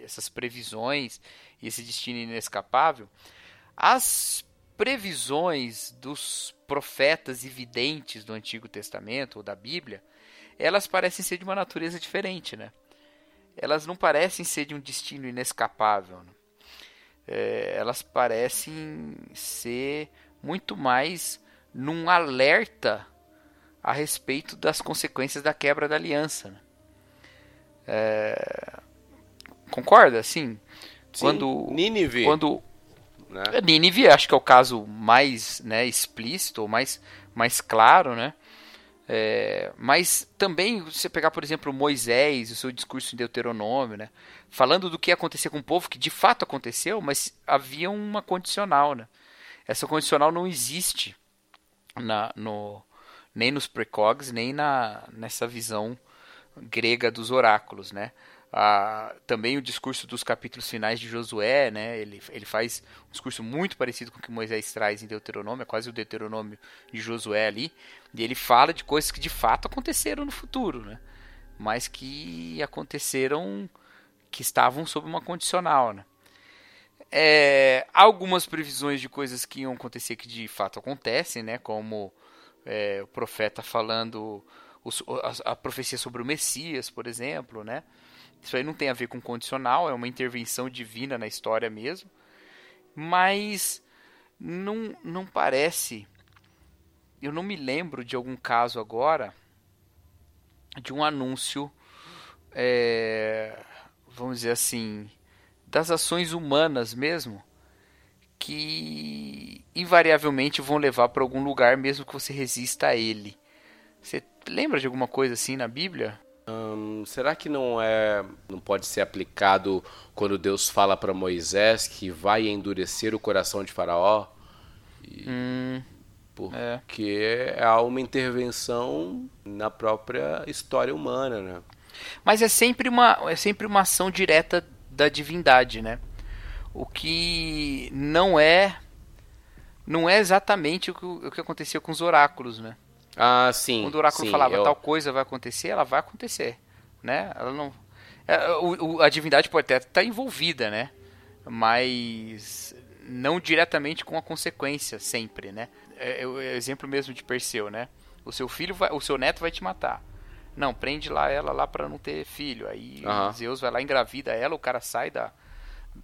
essas previsões e esse destino inescapável, as previsões dos profetas e videntes do Antigo Testamento ou da Bíblia, elas parecem ser de uma natureza diferente, né? Elas não parecem ser de um destino inescapável. Né? É, elas parecem ser muito mais num alerta a respeito das consequências da quebra da aliança. Né? É, Concorda? Sim. Sim. Quando Nínive. Quando né? É, Nínive acho que é o caso mais né, explícito, mais mais claro, né? É, mas também você pegar, por exemplo, Moisés, o seu discurso em Deuteronômio, né? Falando do que ia acontecer com o povo, que de fato aconteceu, mas havia uma condicional, né? Essa condicional não existe na, no, nem nos precogs, nem na, nessa visão grega dos oráculos, né? Ah, também o discurso dos capítulos finais de Josué, né? Ele, ele faz um discurso muito parecido com o que Moisés traz em Deuteronômio, é quase o Deuteronômio de Josué ali. E ele fala de coisas que de fato aconteceram no futuro, né? Mas que aconteceram, que estavam sob uma condicional, né? É, algumas previsões de coisas que iam acontecer que de fato acontecem, né? Como é, o profeta falando os, a, a profecia sobre o Messias, por exemplo, né? Isso aí não tem a ver com condicional, é uma intervenção divina na história mesmo. Mas não, não parece. Eu não me lembro de algum caso agora de um anúncio, é, vamos dizer assim, das ações humanas mesmo, que invariavelmente vão levar para algum lugar mesmo que você resista a ele. Você lembra de alguma coisa assim na Bíblia? Hum, será que não é, não pode ser aplicado quando Deus fala para Moisés que vai endurecer o coração de Faraó? E, hum, porque é. há uma intervenção na própria história humana, né? Mas é sempre uma, é sempre uma ação direta da divindade, né? O que não é não é exatamente o que, o que aconteceu com os oráculos, né? Ah, sim. Quando o oráculo sim, falava eu... tal coisa vai acontecer, ela vai acontecer, né? Ela não é, o, o, a divindade pode até estar tá envolvida, né? Mas não diretamente com a consequência sempre, né? É, é, o exemplo mesmo de Perseu, né? O seu filho vai, o seu neto vai te matar. Não, prende lá ela lá para não ter filho. Aí uhum. Zeus vai lá engravida ela, o cara sai da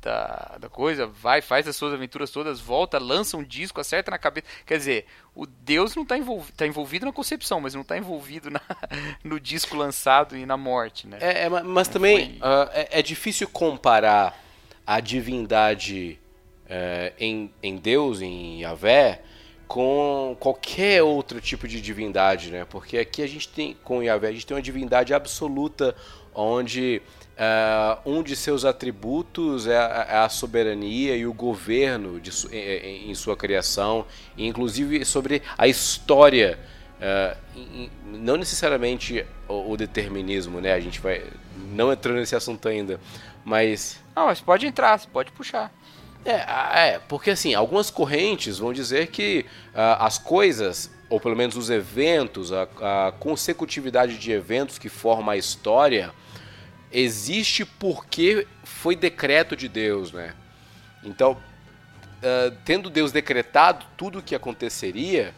da, da coisa, vai, faz as suas aventuras todas, volta, lança um disco, acerta na cabeça. Quer dizer, o Deus não está envolvido, tá envolvido na concepção, mas não está envolvido na, no disco lançado e na morte, né? É, é mas também foi... uh, é, é, difícil comparar a divindade uh, em, em Deus, em Yahvé, com qualquer outro tipo de divindade, né? Porque aqui a gente tem, com Yahvé, a gente tem uma divindade absoluta, onde Uh, um de seus atributos é a, é a, soberania e o governo de, em, em, sua criação, inclusive sobre a história, uh, em, não necessariamente o, o, determinismo, né? A gente vai não entrando nesse assunto ainda, mas não, mas pode entrar, pode puxar. É, é, porque assim, algumas correntes vão dizer que uh, as coisas, ou pelo menos os eventos, a, a consecutividade de eventos que forma a história, existe porque foi decreto de Deus, né? Então, uh, tendo Deus decretado tudo o que aconteceria,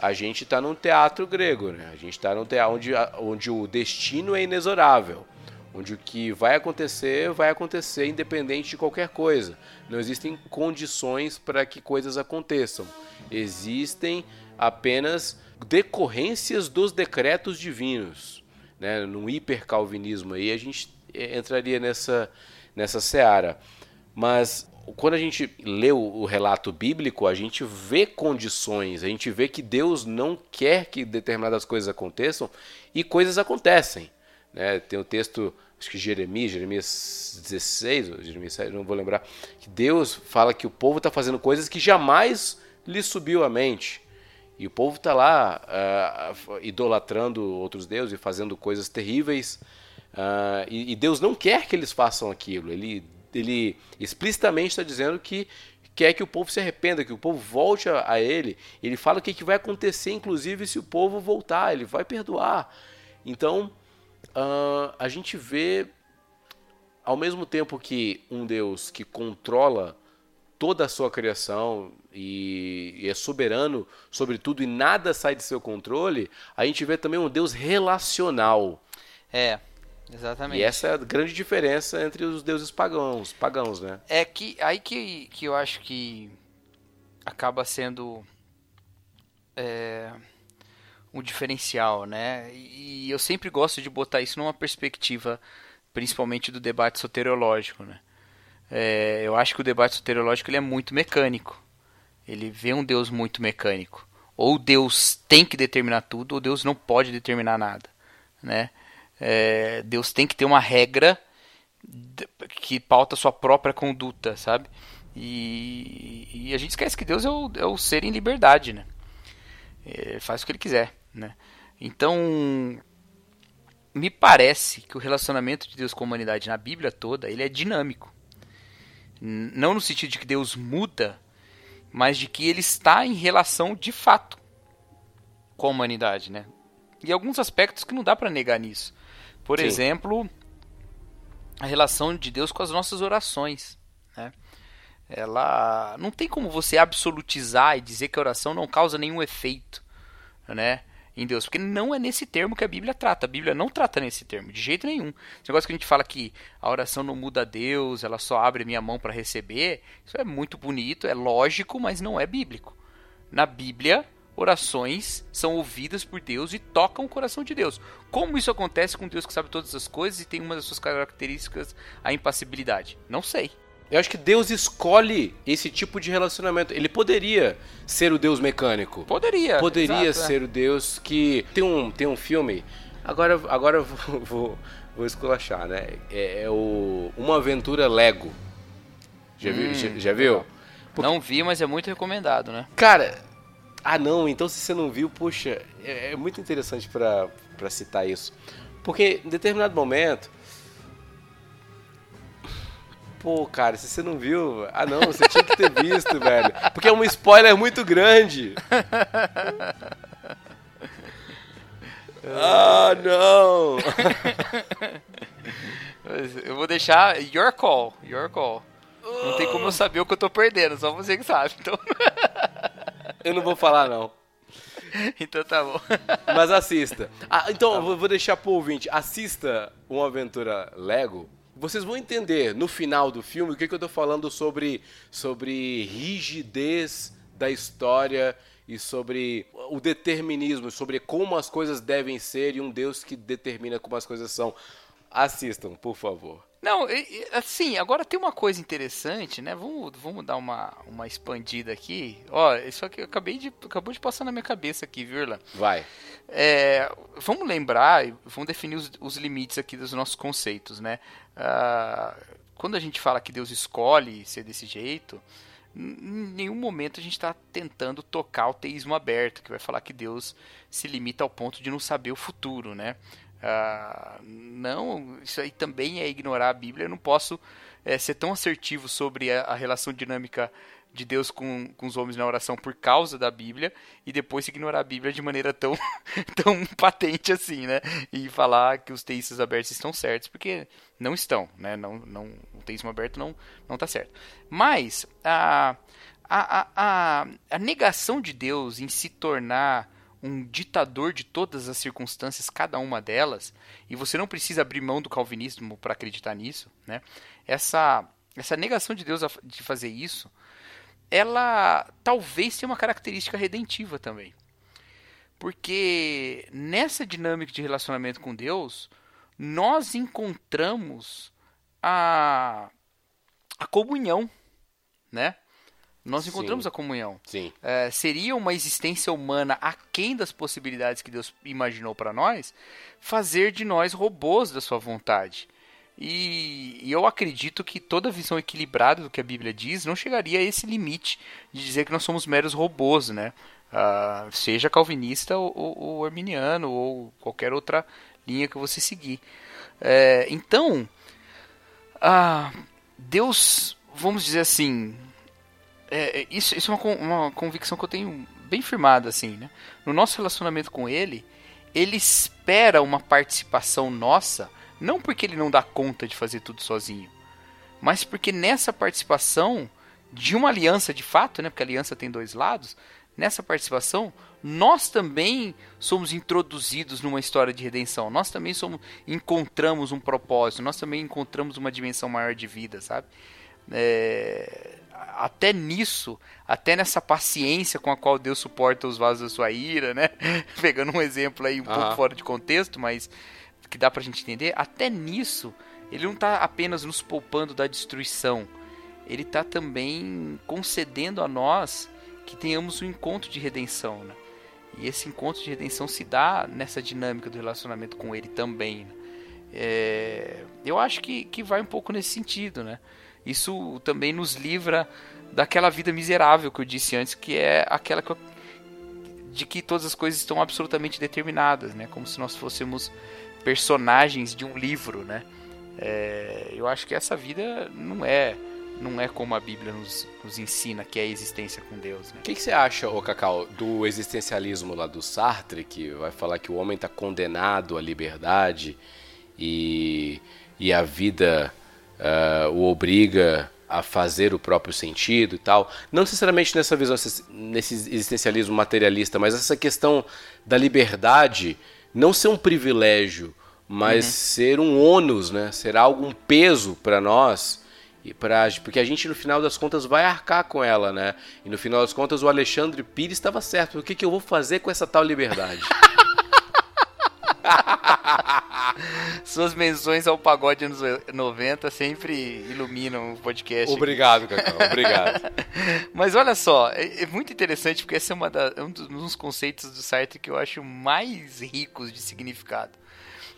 a gente está num teatro grego, né? A gente está num teatro onde, onde o destino é inexorável, onde o que vai acontecer vai acontecer independente de qualquer coisa. Não existem condições para que coisas aconteçam. Existem apenas decorrências dos decretos divinos né, num hipercalvinismo aí, a gente entraria nessa, nessa seara. Mas quando a gente lê o, relato bíblico, a gente vê condições, a gente vê que Deus não quer que determinadas coisas aconteçam e coisas acontecem. Né? Tem o texto acho que Jeremias, Jeremias 16, ou Jeremias 7, não vou lembrar, que Deus fala que o povo está fazendo coisas que jamais lhe subiu à mente. E o povo está lá uh, idolatrando outros deuses e fazendo coisas terríveis. Uh, e, e, Deus não quer que eles façam aquilo. Ele, ele explicitamente está dizendo que quer que o povo se arrependa, que o povo volte a, a ele. Ele fala o que, que vai acontecer, inclusive, se o povo voltar. Ele vai perdoar. Então, uh, a gente vê, ao mesmo tempo que um Deus que controla toda a sua criação e, é soberano sobre tudo e nada sai de seu controle, a gente vê também um Deus relacional. É, exatamente. E essa é a grande diferença entre os deuses pagãos, pagãos, né? É que aí que, que eu acho que acaba sendo é, um diferencial, né? E eu sempre gosto de botar isso numa perspectiva, principalmente do debate soteriológico, né? É, eu acho que o debate soteriológico ele é muito mecânico. Ele vê um Deus muito mecânico. Ou Deus tem que determinar tudo, ou Deus não pode determinar nada, né? É, Deus tem que ter uma regra que pauta sua própria conduta, sabe? E, e a gente esquece que Deus é o, é o ser em liberdade, né? Ele faz o que ele quiser. Né? Então, me parece que o relacionamento de Deus com a humanidade na Bíblia toda ele é dinâmico. Não no sentido de que Deus muda, mas de que ele está em relação de fato com a humanidade, né? E alguns aspectos que não dá para negar nisso. Por Sim. exemplo, a relação de Deus com as nossas orações, né? Ela não tem como você absolutizar e dizer que a oração não causa nenhum efeito, né? Em Deus, porque não é nesse termo que a Bíblia trata. A Bíblia não trata nesse termo, de jeito nenhum. Esse negócio que a gente fala que a oração não muda Deus, ela só abre minha mão para receber, isso é muito bonito, é lógico, mas não é bíblico. Na Bíblia, orações são ouvidas por Deus e tocam o coração de Deus. Como isso acontece com Deus que sabe todas as coisas e tem uma das suas características a impassibilidade? Não sei. Eu acho que Deus escolhe esse tipo de relacionamento. Ele poderia ser o Deus mecânico. Poderia. Poderia exato, é. ser é. o Deus que. Tem um, tem um filme. Agora, agora eu vou, vou, vou esculachar, né? É, é, o Uma Aventura Lego. Já, hum, viu, já, já viu? Porque... Não vi, mas é muito recomendado, né? Cara, ah não, então se você não viu, puxa, é, é muito interessante para citar isso. Porque em determinado momento Pô, cara, se você não viu. Ah, não, você tinha que ter visto, velho. Porque é um spoiler muito grande. ah, não! eu vou deixar your call, your call. Não tem como eu saber o que eu tô perdendo, só você que sabe. Então... eu não vou falar, não. Então tá bom. Mas assista. Ah, então, tá vou deixar pro ouvinte. Assista uma aventura Lego vocês vão entender no final do filme o que, que eu estou falando sobre, sobre rigidez da história e sobre o determinismo, sobre como as coisas devem ser e um Deus que determina como as coisas são. Assistam, por favor. Não, assim, agora tem uma coisa interessante, né? Vamos, vamos dar uma, uma expandida aqui. Ó, isso aqui eu acabei de, acabou de passar na minha cabeça aqui, viu, Irlan? Vai. É, vamos lembrar, vamos definir os, os, limites aqui dos nossos conceitos, né? Uh, quando a gente fala que Deus escolhe ser desse jeito, em nenhum momento a gente está tentando tocar o teísmo aberto, que vai falar que Deus se limita ao ponto de não saber o futuro, né? Uh, não, isso aí também é ignorar a Bíblia. Eu não posso é, ser tão assertivo sobre a, a, relação dinâmica de Deus com, com os homens na oração por causa da Bíblia e depois ignorar a Bíblia de maneira tão, tão patente assim, né? E falar que os teístas abertos estão certos, porque não estão, né? Não, não, o teísmo aberto não não está certo. Mas a, a, a, a negação de Deus em se tornar um ditador de todas as circunstâncias, cada uma delas, e você não precisa abrir mão do calvinismo para acreditar nisso, né? Essa essa negação de Deus de fazer isso, ela talvez tenha uma característica redentiva também. Porque nessa dinâmica de relacionamento com Deus, nós encontramos a, a comunhão, né? Nós encontramos Sim. a comunhão. Sim. É, seria uma existência humana aquém das possibilidades que Deus imaginou para nós, fazer de nós robôs da sua vontade. E, e, eu acredito que toda visão equilibrada do que a Bíblia diz não chegaria a esse limite de dizer que nós somos meros robôs, né? Uh, seja calvinista ou, ou, ou, arminiano ou qualquer outra linha que você seguir. É, então, uh, Deus, vamos dizer assim, é, isso, isso é uma, uma convicção que eu tenho bem firmada, assim, né? No nosso relacionamento com Ele, Ele espera uma participação nossa não porque ele não dá conta de fazer tudo sozinho, mas porque nessa participação de uma aliança de fato, né, porque a aliança tem dois lados, nessa participação nós também somos introduzidos numa história de redenção. Nós também somos encontramos um propósito, nós também encontramos uma dimensão maior de vida, sabe? É, até nisso, até nessa paciência com a qual Deus suporta os vasos da sua ira, né? Pegando um exemplo aí um pouco fora de contexto, mas que dá pra gente entender, até nisso, ele não tá apenas nos poupando da destruição, ele tá também concedendo a nós que tenhamos um encontro de redenção, né? E esse encontro de redenção se dá nessa dinâmica do relacionamento com ele também. Né? É, eu acho que, que vai um pouco nesse sentido, né? Isso também nos livra daquela vida miserável que eu disse antes, que é aquela que eu, de que todas as coisas estão absolutamente determinadas, né? Como se nós fôssemos personagens de um livro, né? É, eu acho que essa vida não é não é como a Bíblia nos, nos ensina que é a existência com Deus. Né? O que, que, você acha, ô Cacau, do existencialismo lá do Sartre, que vai falar que o homem está condenado à liberdade e, e a vida uh, o obriga a fazer o próprio sentido e tal. Não necessariamente nessa visão, nesse existencialismo materialista, mas essa questão da liberdade não ser um privilégio, mas uhum. ser um ônus, né? Ser algo, um peso para nós. E pra, porque a gente, no final das contas, vai arcar com ela, né? E no final das contas, o Alexandre Pires estava certo. O que, que eu vou fazer com essa tal liberdade? Suas menções ao pagode anos 90 sempre iluminam o podcast. Obrigado, Cacau. Obrigado. Mas olha só, é, é, muito interessante porque esse é, uma da, é um dos conceitos do Sartre que eu acho mais ricos de significado.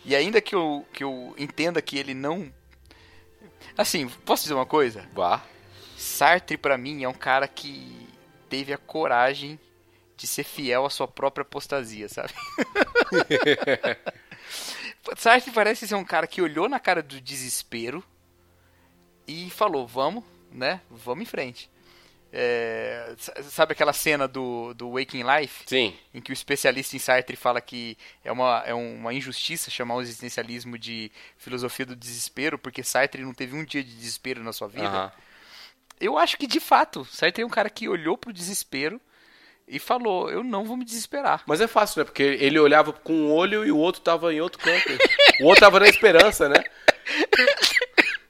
E ainda que eu, que eu entenda que ele não. Assim, posso dizer uma coisa? Vá. Sartre, para mim, é um cara que teve a coragem de ser fiel à sua própria apostasia, sabe? Sartre parece ser um cara que olhou na cara do desespero e falou: vamos, né? Vamos em frente. É, sabe aquela cena do, do Waking Life? Sim. Em que o especialista em Sartre fala que é uma, é uma injustiça chamar o existencialismo de filosofia do desespero, porque Sartre não teve um dia de desespero na sua vida. Eu acho que, de fato, Sartre é um cara que olhou pro desespero e falou: Eu não vou me desesperar. Mas é fácil, né? Porque ele olhava com um olho e o outro tava em outro canto. o outro tava na esperança, né?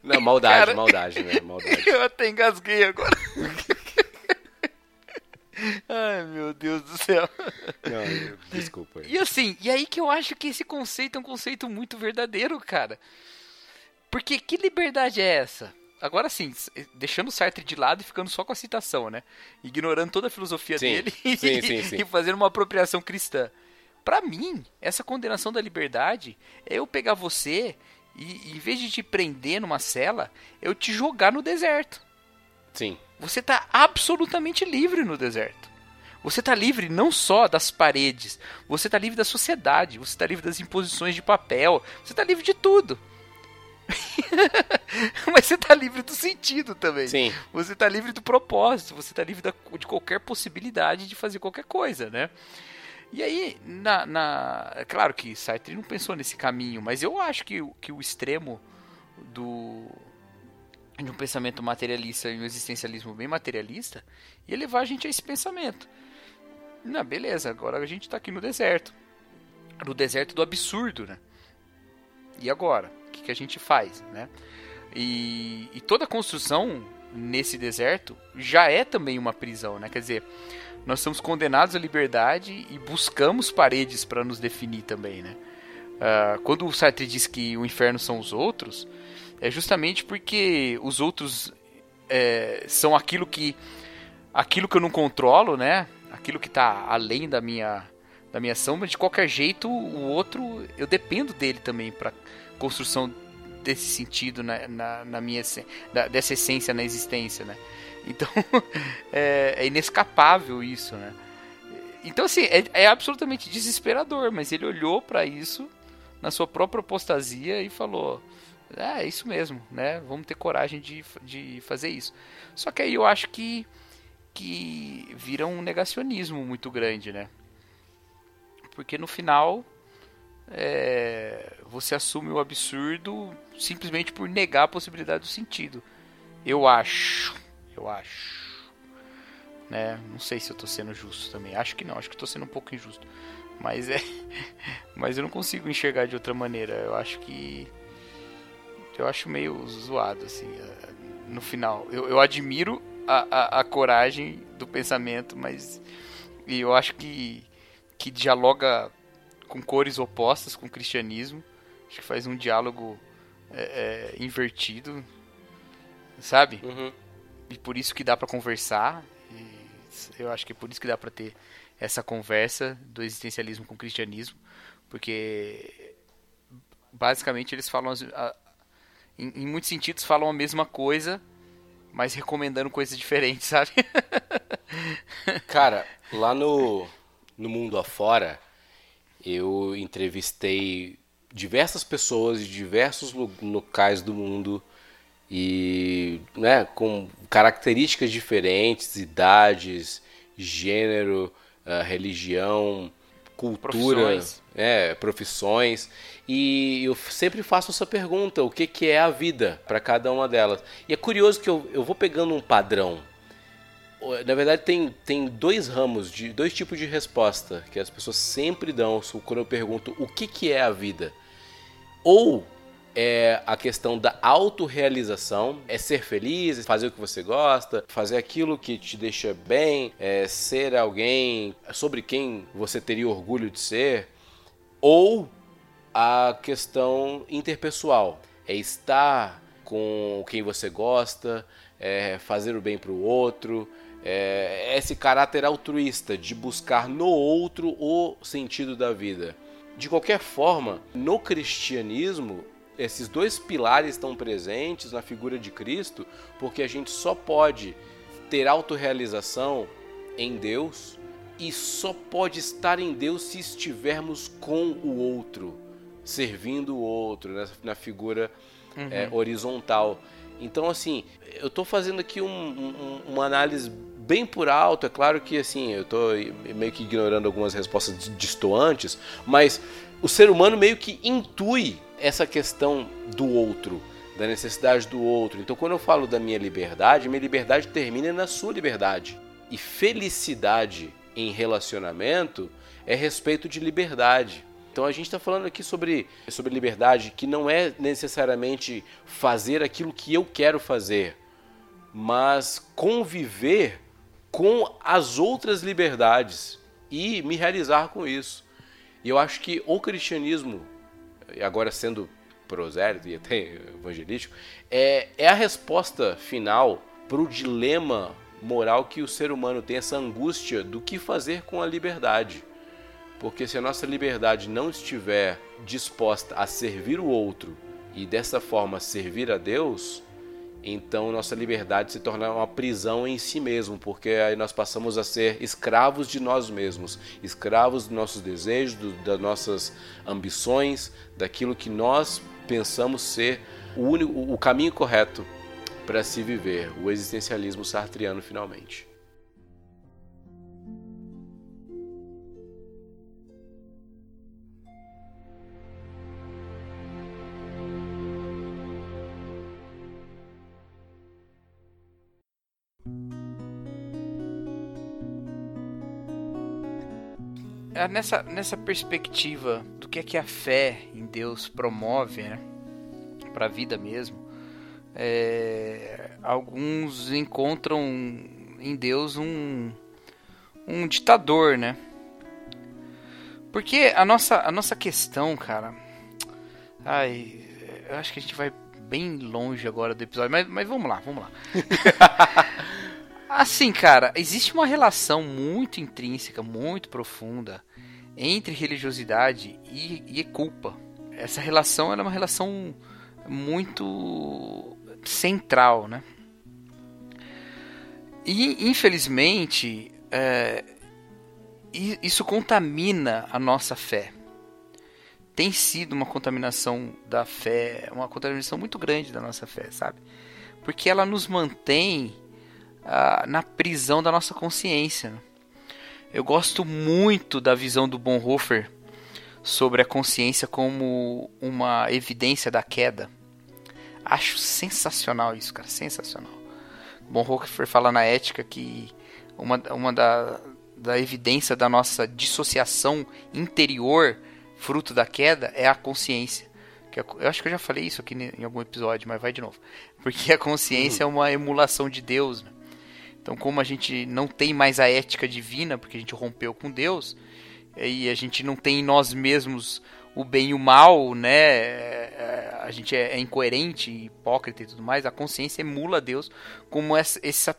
Não, maldade, Cara, maldade, né? Maldade. Eu até engasguei agora. Ai, meu Deus do céu. Não, desculpa. E assim, e aí que eu acho que esse conceito é um conceito muito verdadeiro, cara. Porque que liberdade é essa? Agora sim, deixando o Sartre de lado e ficando só com a citação, né? Ignorando toda a filosofia sim, dele sim, sim, e fazendo uma apropriação cristã. Para mim, essa condenação da liberdade é eu pegar você e, em vez de te prender numa cela, eu te jogar no deserto. Sim. Você tá absolutamente livre no deserto. Você está livre não só das paredes, você está livre da sociedade, você está livre das imposições de papel, você está livre de tudo. Mas você tá livre do sentido também. Sim. Você tá livre do propósito, você tá livre da, de qualquer possibilidade de fazer qualquer coisa, né? E aí, na, na, é claro que Sartre não pensou nesse caminho, mas eu acho que, que o extremo do de um pensamento materialista e um existencialismo bem materialista ia levar a gente a esse pensamento. Não, beleza, agora a gente está aqui no deserto. No deserto do absurdo, né? E agora? que, que a gente faz, né? E, e toda construção nesse deserto já é também uma prisão, né? Quer dizer, nós somos condenados à liberdade e buscamos paredes para nos definir também, né? Uh, quando o Sartre diz que o inferno são os outros, é justamente porque os outros é, são aquilo que aquilo que eu não controlo, né? Aquilo que está além da minha da minha ação, mas de qualquer jeito o outro eu dependo dele também para construção desse sentido na, na, na minha da, dessa essência na existência, né? Então é, é, inescapável isso, né? Então assim é, é absolutamente desesperador, mas ele olhou para isso na sua própria apostasia e falou é, é isso mesmo, né? Vamos ter coragem de, de fazer isso. Só que aí eu acho que que vira um negacionismo muito grande, né? Porque no final é, você assume o absurdo simplesmente por negar a possibilidade do sentido. Eu acho. Eu acho. Né? Não sei se eu estou sendo justo também. Acho que não, acho que estou sendo um pouco injusto. Mas é. Mas eu não consigo enxergar de outra maneira. Eu acho que. Eu acho meio zoado, assim. No final. Eu, eu admiro a, a, a coragem do pensamento, mas. E eu acho que. Que dialoga com cores opostas com o cristianismo. Acho que faz um diálogo é, é, invertido, sabe? Uhum. E por isso que dá para conversar. eu acho que é por isso que dá para ter essa conversa do existencialismo com o cristianismo, porque basicamente eles falam, a, em, em muitos sentidos, falam a mesma coisa, mas recomendando coisas diferentes, sabe? Cara, lá no, no mundo afora, eu entrevistei diversas pessoas de diversos locais do mundo e né, com características diferentes, idades, gênero, uh, religião, cultura, profissões. É, profissões. E eu sempre faço essa pergunta: o que, que é a vida para cada uma delas? E é curioso que eu, eu vou pegando um padrão na verdade tem, tem dois ramos, de dois tipos de resposta que as pessoas sempre dão quando eu pergunto o que, que é a vida. Ou é a questão da autorrealização, é ser feliz, fazer o que você gosta, fazer aquilo que te deixa bem, é ser alguém sobre quem você teria orgulho de ser, ou a questão interpessoal, é estar com quem você gosta, é fazer o bem para o outro, é, esse caráter altruísta de buscar no outro o sentido da vida. De qualquer forma, no cristianismo, esses dois pilares estão presentes na figura de Cristo, porque a gente só pode ter autorrealização em Deus e só pode estar em Deus se estivermos com o outro, servindo o outro, né? na figura uhum. é, horizontal. Então, assim, eu estou fazendo aqui um, um, uma análise bem por alto. É claro que assim, eu estou meio que ignorando algumas respostas distoantes, mas o ser humano meio que intui essa questão do outro, da necessidade do outro. Então, quando eu falo da minha liberdade, minha liberdade termina na sua liberdade. E felicidade em relacionamento é respeito de liberdade. Então a gente está falando aqui sobre, sobre liberdade que não é necessariamente fazer aquilo que eu quero fazer, mas conviver com as outras liberdades e me realizar com isso. E eu acho que o cristianismo, agora sendo prosélito e até evangelístico, é, é a resposta final para o dilema moral que o ser humano tem, essa angústia do que fazer com a liberdade. Porque se a nossa liberdade não estiver disposta a servir o outro e dessa forma servir a Deus, então nossa liberdade se torna uma prisão em si mesmo, porque aí nós passamos a ser escravos de nós mesmos, escravos dos nossos desejos, do, das nossas ambições, daquilo que nós pensamos ser o, único, o caminho correto para se viver, o existencialismo sartriano finalmente. É, nessa, nessa perspectiva do que é que a fé em Deus promove, né? Para a vida mesmo, é, alguns encontram em Deus um, um ditador, né? Porque a nossa, a nossa questão, cara. Ai, eu acho que a gente vai bem longe agora do episódio, mas, mas vamos lá, vamos lá. Assim, cara, existe uma relação muito intrínseca, muito profunda entre religiosidade e, e culpa. Essa relação é uma relação muito central, né? E infelizmente é, isso contamina a nossa fé. Tem sido uma contaminação da fé, uma contaminação muito grande da nossa fé, sabe? Porque ela nos mantém ah, na prisão da nossa consciência. Eu gosto muito da visão do Bonhoeffer sobre a consciência como uma evidência da queda. Acho sensacional isso, cara, sensacional. Bonhoeffer fala na ética que uma, uma da, da evidência da nossa dissociação interior, fruto da queda, é a consciência. Eu acho que eu já falei isso aqui em algum episódio, mas vai de novo. Porque a consciência uhum. é uma emulação de Deus. Né? Então, como a gente não tem mais a ética divina, porque a gente rompeu com Deus, e a gente não tem em nós mesmos o bem e o mal, né? É, é, a gente é, incoerente, hipócrita e tudo mais. A consciência emula Deus como essa, essa,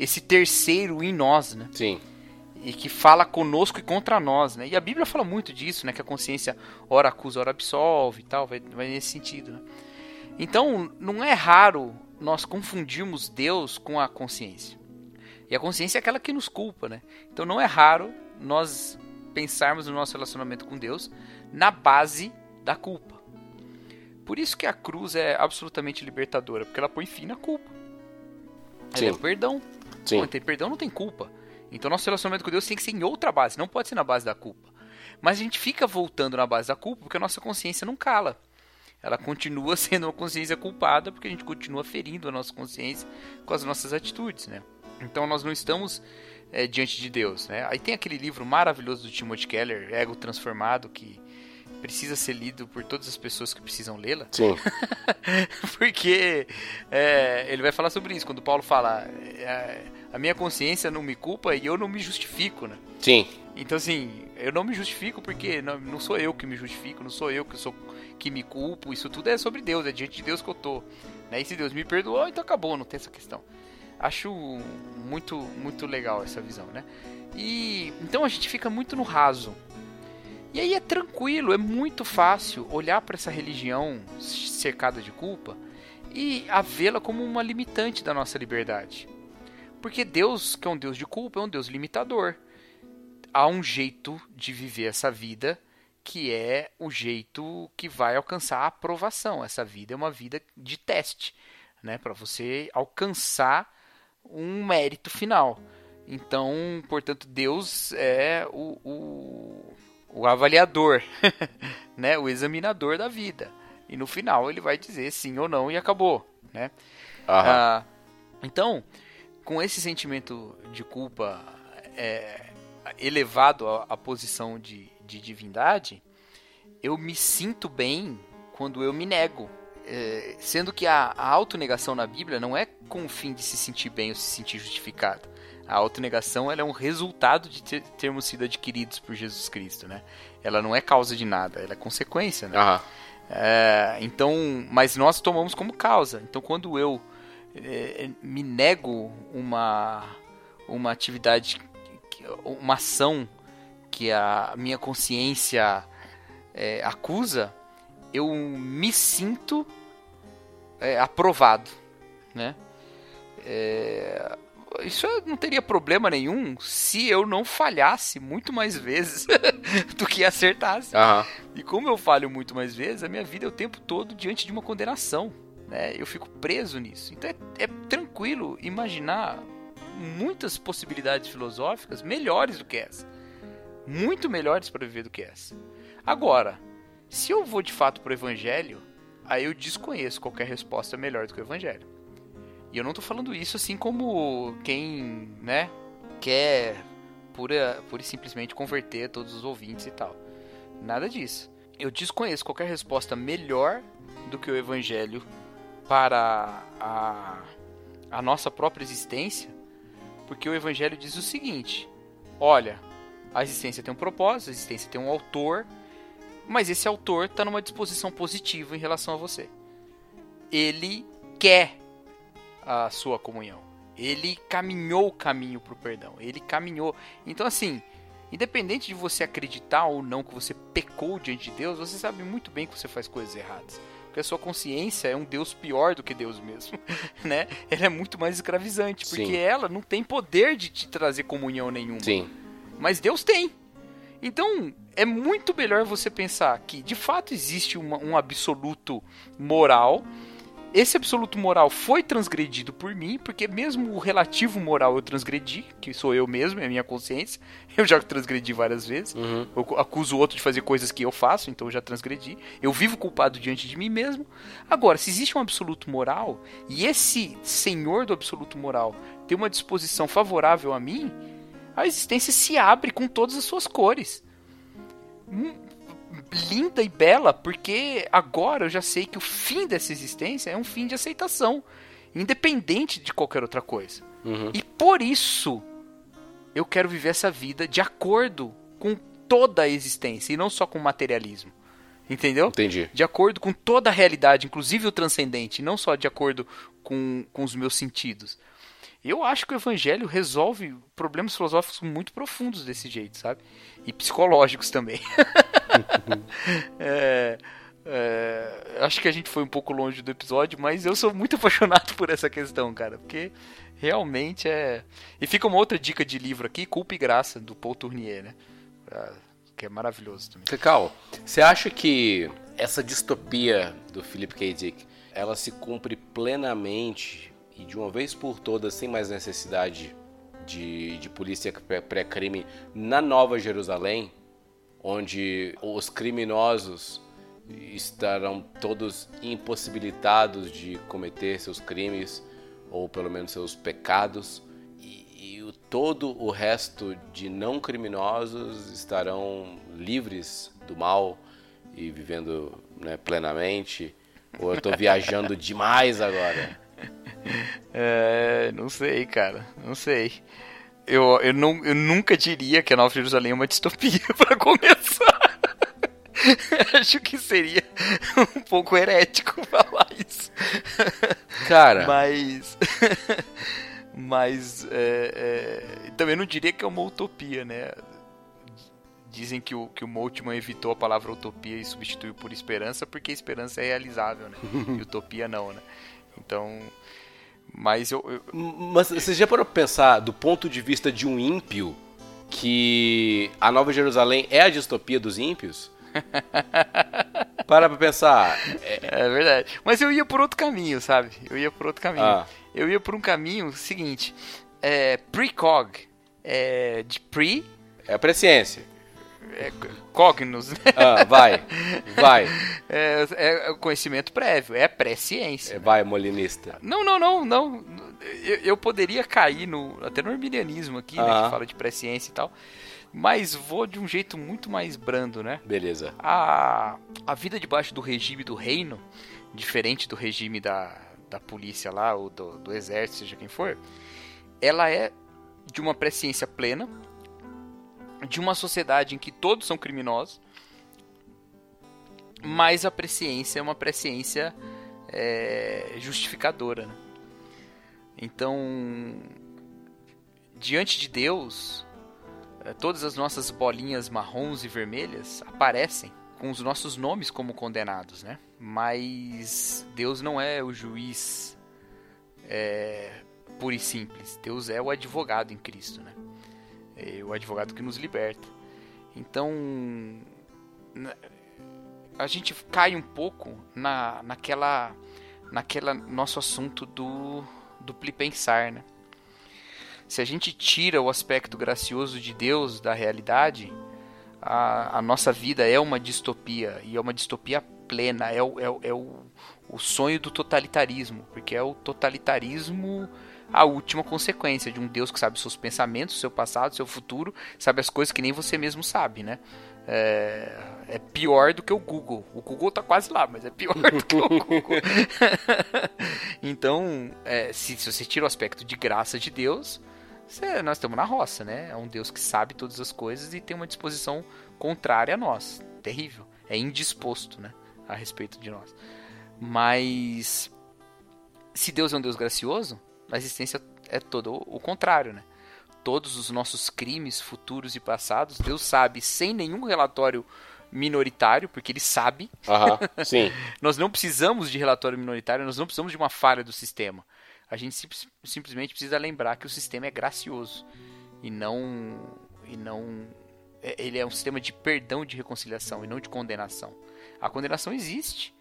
esse terceiro em nós, né? Sim. E que fala conosco e contra nós, né? E a Bíblia fala muito disso, né? Que a consciência ora acusa, ora absolve e tal, vai, vai nesse sentido, né? Então, não é raro nós confundirmos Deus com a consciência. E a consciência é aquela que nos culpa, né? Então não é raro nós pensarmos no nosso relacionamento com Deus na base da culpa. Por isso que a cruz é absolutamente libertadora, porque ela põe fim na culpa. Ela é perdão. Sim. Não tem perdão, não tem culpa. Então nosso relacionamento com Deus tem que ser em outra base, não pode ser na base da culpa. Mas a gente fica voltando na base da culpa porque a nossa consciência não cala. Ela continua sendo uma consciência culpada porque a gente continua ferindo a nossa consciência com as nossas atitudes, né? Então nós não estamos é, diante de Deus, né? Aí tem aquele livro maravilhoso do Timothy Keller, Ego Transformado, que precisa ser lido por todas as pessoas que precisam lê-la. Sim. Porque é, ele vai falar sobre isso, quando Paulo fala é, a minha consciência não me culpa e eu não me justifico, né? Sim. Então assim, eu não me justifico porque não, não sou eu que me justifico, não sou eu que sou que me culpo, isso tudo é sobre Deus, é diante de Deus que eu tô. Né? E se Deus me perdoou, então acabou, não tem essa questão. Acho muito muito legal essa visão, né? E então a gente fica muito no raso. E aí é tranquilo, é muito fácil olhar para essa religião cercada de culpa e a vê-la como uma limitante da nossa liberdade. Porque Deus, que é um Deus de culpa, é um Deus limitador. Há um jeito de viver essa vida que é o jeito que vai alcançar a aprovação. Essa vida é uma vida de teste, né, para você alcançar um mérito final. Então, portanto, Deus é o, o, o avaliador, né? o examinador da vida. E no final ele vai dizer sim ou não e acabou. Né? Ah, então, com esse sentimento de culpa é, elevado à, à posição de, de divindade, eu me sinto bem quando eu me nego é, sendo que a, a autonegação na Bíblia não é com o fim de se sentir bem ou se sentir justificado. A autonegação ela é um resultado de ter, termos sido adquiridos por Jesus Cristo, né? Ela não é causa de nada, ela é consequência, né? Uhum. É, então, mas nós tomamos como causa. Então, quando eu é, me nego uma uma atividade, uma ação que a minha consciência é, acusa, eu me sinto é, aprovado, né? É, isso não teria problema nenhum se eu não falhasse muito mais vezes do que acertasse. Uhum. E como eu falho muito mais vezes, a minha vida é o tempo todo diante de uma condenação. Né? Eu fico preso nisso. Então é, é tranquilo imaginar muitas possibilidades filosóficas melhores do que essa. Muito melhores para viver do que essa. Agora, se eu vou de fato para o evangelho, aí eu desconheço qualquer resposta melhor do que o evangelho. E eu não estou falando isso assim como quem, né, quer pura, pura e simplesmente converter todos os ouvintes e tal. Nada disso. Eu desconheço qualquer resposta melhor do que o evangelho para a, a nossa própria existência, porque o evangelho diz o seguinte: olha, a existência tem um propósito, a existência tem um autor, mas esse autor está numa disposição positiva em relação a você. Ele quer a sua comunhão. Ele caminhou o caminho para o perdão. Ele caminhou. Então, assim, independente de você acreditar ou não que você pecou diante de Deus, você sabe muito bem que você faz coisas erradas. Porque a sua consciência é um Deus pior do que Deus mesmo, né? Ela é muito mais escravizante, porque Sim. ela não tem poder de te trazer comunhão nenhuma. Sim. Mas Deus tem. Então, é muito melhor você pensar que de fato existe uma- um absoluto moral. Esse absoluto moral foi transgredido por mim, porque mesmo o relativo moral eu transgredi, que sou eu mesmo, é a minha consciência. Eu já transgredi várias vezes. Uhum. Eu acuso o outro de fazer coisas que eu faço, então eu já transgredi. Eu vivo culpado diante de mim mesmo. Agora, se existe um absoluto moral, e esse senhor do absoluto moral tem uma disposição favorável a mim, a existência se abre com todas as suas cores. Hum, Linda e bela, porque agora eu já sei que o fim dessa existência é um fim de aceitação, independente de qualquer outra coisa. Uhum. E por isso eu quero viver essa vida de acordo com toda a existência e não só com o materialismo. Entendeu? Entendi. De acordo com toda a realidade, inclusive o transcendente, não só de acordo com, com os meus sentidos. Eu acho que o evangelho resolve problemas filosóficos muito profundos desse jeito, sabe? E psicológicos também. É, é, acho que a gente foi um pouco longe do episódio, mas eu sou muito apaixonado por essa questão, cara, porque realmente é. E fica uma outra dica de livro aqui, Culpa e Graça, do Paul Tournier, né? Ah, Que é maravilhoso também. Cacau, você acha que essa distopia do Philip K. Dick, ela se cumpre plenamente e de uma vez por todas, sem mais necessidade de, de polícia pré- pré-crime na Nova Jerusalém, onde os criminosos estarão todos impossibilitados de cometer seus crimes ou pelo menos seus pecados e, e o, todo o resto de não criminosos estarão livres do mal e vivendo né, plenamente. Ou eu tô viajando demais agora É, não sei, cara, não sei. Eu, eu, não, eu nunca diria que a Nova Jerusalém é uma distopia, pra começar. Acho que seria um pouco herético falar isso. cara Mas. Mas. É, é, também não diria que é uma utopia, né? Dizem que o, que o Moltmann evitou a palavra utopia e substituiu por esperança, porque esperança é realizável, né? E utopia não, né? Então. Mas eu. eu- Mas você já parou pra pensar do ponto de vista de um ímpio que a Nova Jerusalém é a distopia dos ímpios? Para pra pensar. É, é verdade. Mas eu ia por outro caminho, sabe? Eu ia por outro caminho. Ah. Eu ia por um caminho seguinte: é, precog. É, de pre. é a presciência. É, cognos, né? Ah, vai, vai, É, é o conhecimento prévio, é pré-ciência. É, vai, molinista. Não, não, não, não. Eu, eu poderia cair no até no arminianismo aqui, né, Ah. que fala de presciência e tal, mas vou de um jeito muito mais brando, né? Beleza. A, a vida debaixo do regime do reino, diferente do regime da, da polícia lá, ou do, do exército, seja quem for, ela é de uma presciência plena, de uma sociedade em que todos são criminosos, mas a presciência é uma presciência é, justificadora. né? Então, diante de Deus, eh, todas as nossas bolinhas marrons e vermelhas aparecem com os nossos nomes como condenados, né? Mas Deus não é o juiz é, puro e simples. Deus é o advogado em Cristo, né? É o advogado que nos liberta. Então, na- a gente cai um pouco na, naquela, naquela nosso assunto do duplo pensar, né? Se a gente tira o aspecto gracioso de Deus da realidade, a, a nossa vida é uma distopia e é uma distopia plena, é o, é, é o, o sonho do totalitarismo, porque é o totalitarismo a última consequência de um Deus que sabe seus pensamentos, seu passado, seu futuro, sabe as coisas que nem você mesmo sabe, né? É, é pior do que o Google. O Google tá quase lá, mas é pior do que o Google. então, é, se, se você tira o aspecto de graça de Deus, você- nós estamos na roça, né? É um Deus que sabe todas as coisas e tem uma disposição contrária a nós. Terrível. É indisposto, né? A respeito de nós. Mas se Deus é um Deus gracioso, a existência é todo o contrário, né? Todos os nossos crimes futuros e passados, Deus sabe sem nenhum relatório minoritário, porque ele sabe. Sim. nós não precisamos de relatório minoritário, nós não precisamos de uma falha do sistema. A gente sim, simplesmente precisa lembrar que o sistema é gracioso e não e não é, ele é um sistema de perdão de reconciliação e não de condenação. A condenação existe,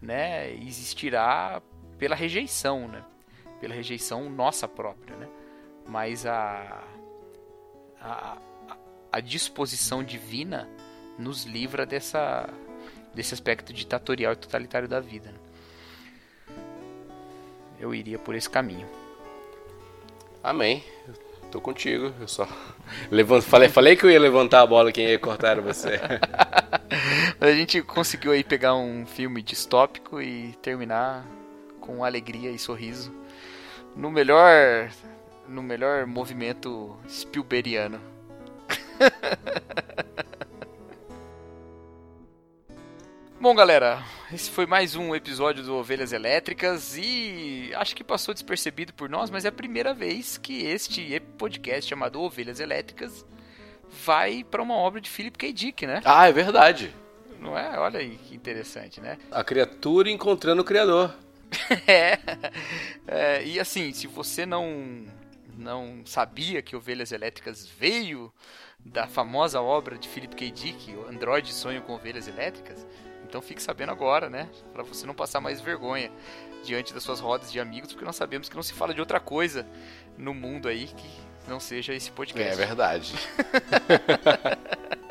né? Existirá pela rejeição, né? Pela rejeição nossa própria, né? Mas a a, a disposição divina nos livra dessa desse aspecto ditatorial e totalitário da vida. Né? Eu iria por esse caminho. Amém. Tô contigo, eu só levanto, falei, falei que eu ia levantar a bola quem ia cortar você. a gente conseguiu aí pegar um filme distópico e terminar com alegria e sorriso no melhor no melhor movimento Spielbergiano. Bom, galera, esse foi mais um episódio do Ovelhas Elétricas e acho que passou despercebido por nós, mas é a primeira vez que este podcast chamado Ovelhas Elétricas vai para uma obra de Philip K. Dick, né? Ah, é verdade. Não é? Olha aí que interessante, né? A criatura encontrando o criador. é, é, e assim, se você não não sabia que Ovelhas Elétricas veio da famosa obra de Philip K. Dick, o Android Sonho com Ovelhas Elétricas, então fique sabendo agora, né? Para você não passar mais vergonha diante das suas rodas de amigos, porque nós sabemos que não se fala de outra coisa no mundo aí que não seja esse podcast. É verdade.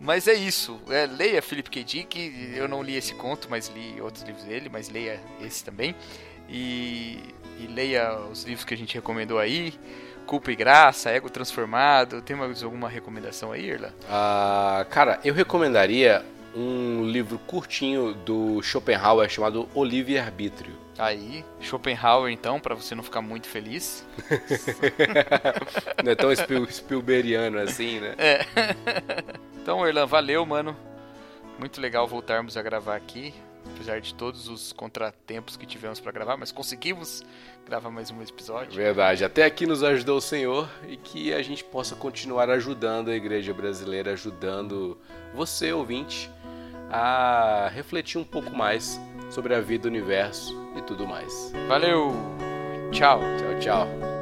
mas é isso. É, leia Philip K. Dick. Eu não li esse conto, mas li outros livros dele, mas leia esse também. E, e leia os livros que a gente recomendou aí. Culpa e Graça, Ego Transformado. Tem mais alguma recomendação aí, Irla? Ah, cara, eu recomendaria um livro curtinho do Schopenhauer chamado O Livre Arbítrio. Aí, Schopenhauer então, para você não ficar muito feliz. não é tão Spiel assim, né? É. Então, Erlan, valeu, mano. Muito legal voltarmos a gravar aqui, apesar de todos os contratempos que tivemos para gravar, mas conseguimos gravar mais um episódio. Verdade. Até aqui nos ajudou o Senhor e que a gente possa continuar ajudando a igreja brasileira, ajudando você, ouvinte, a refletir um pouco mais sobre a vida, o universo e tudo mais. Valeu! Tchau! Tchau, tchau!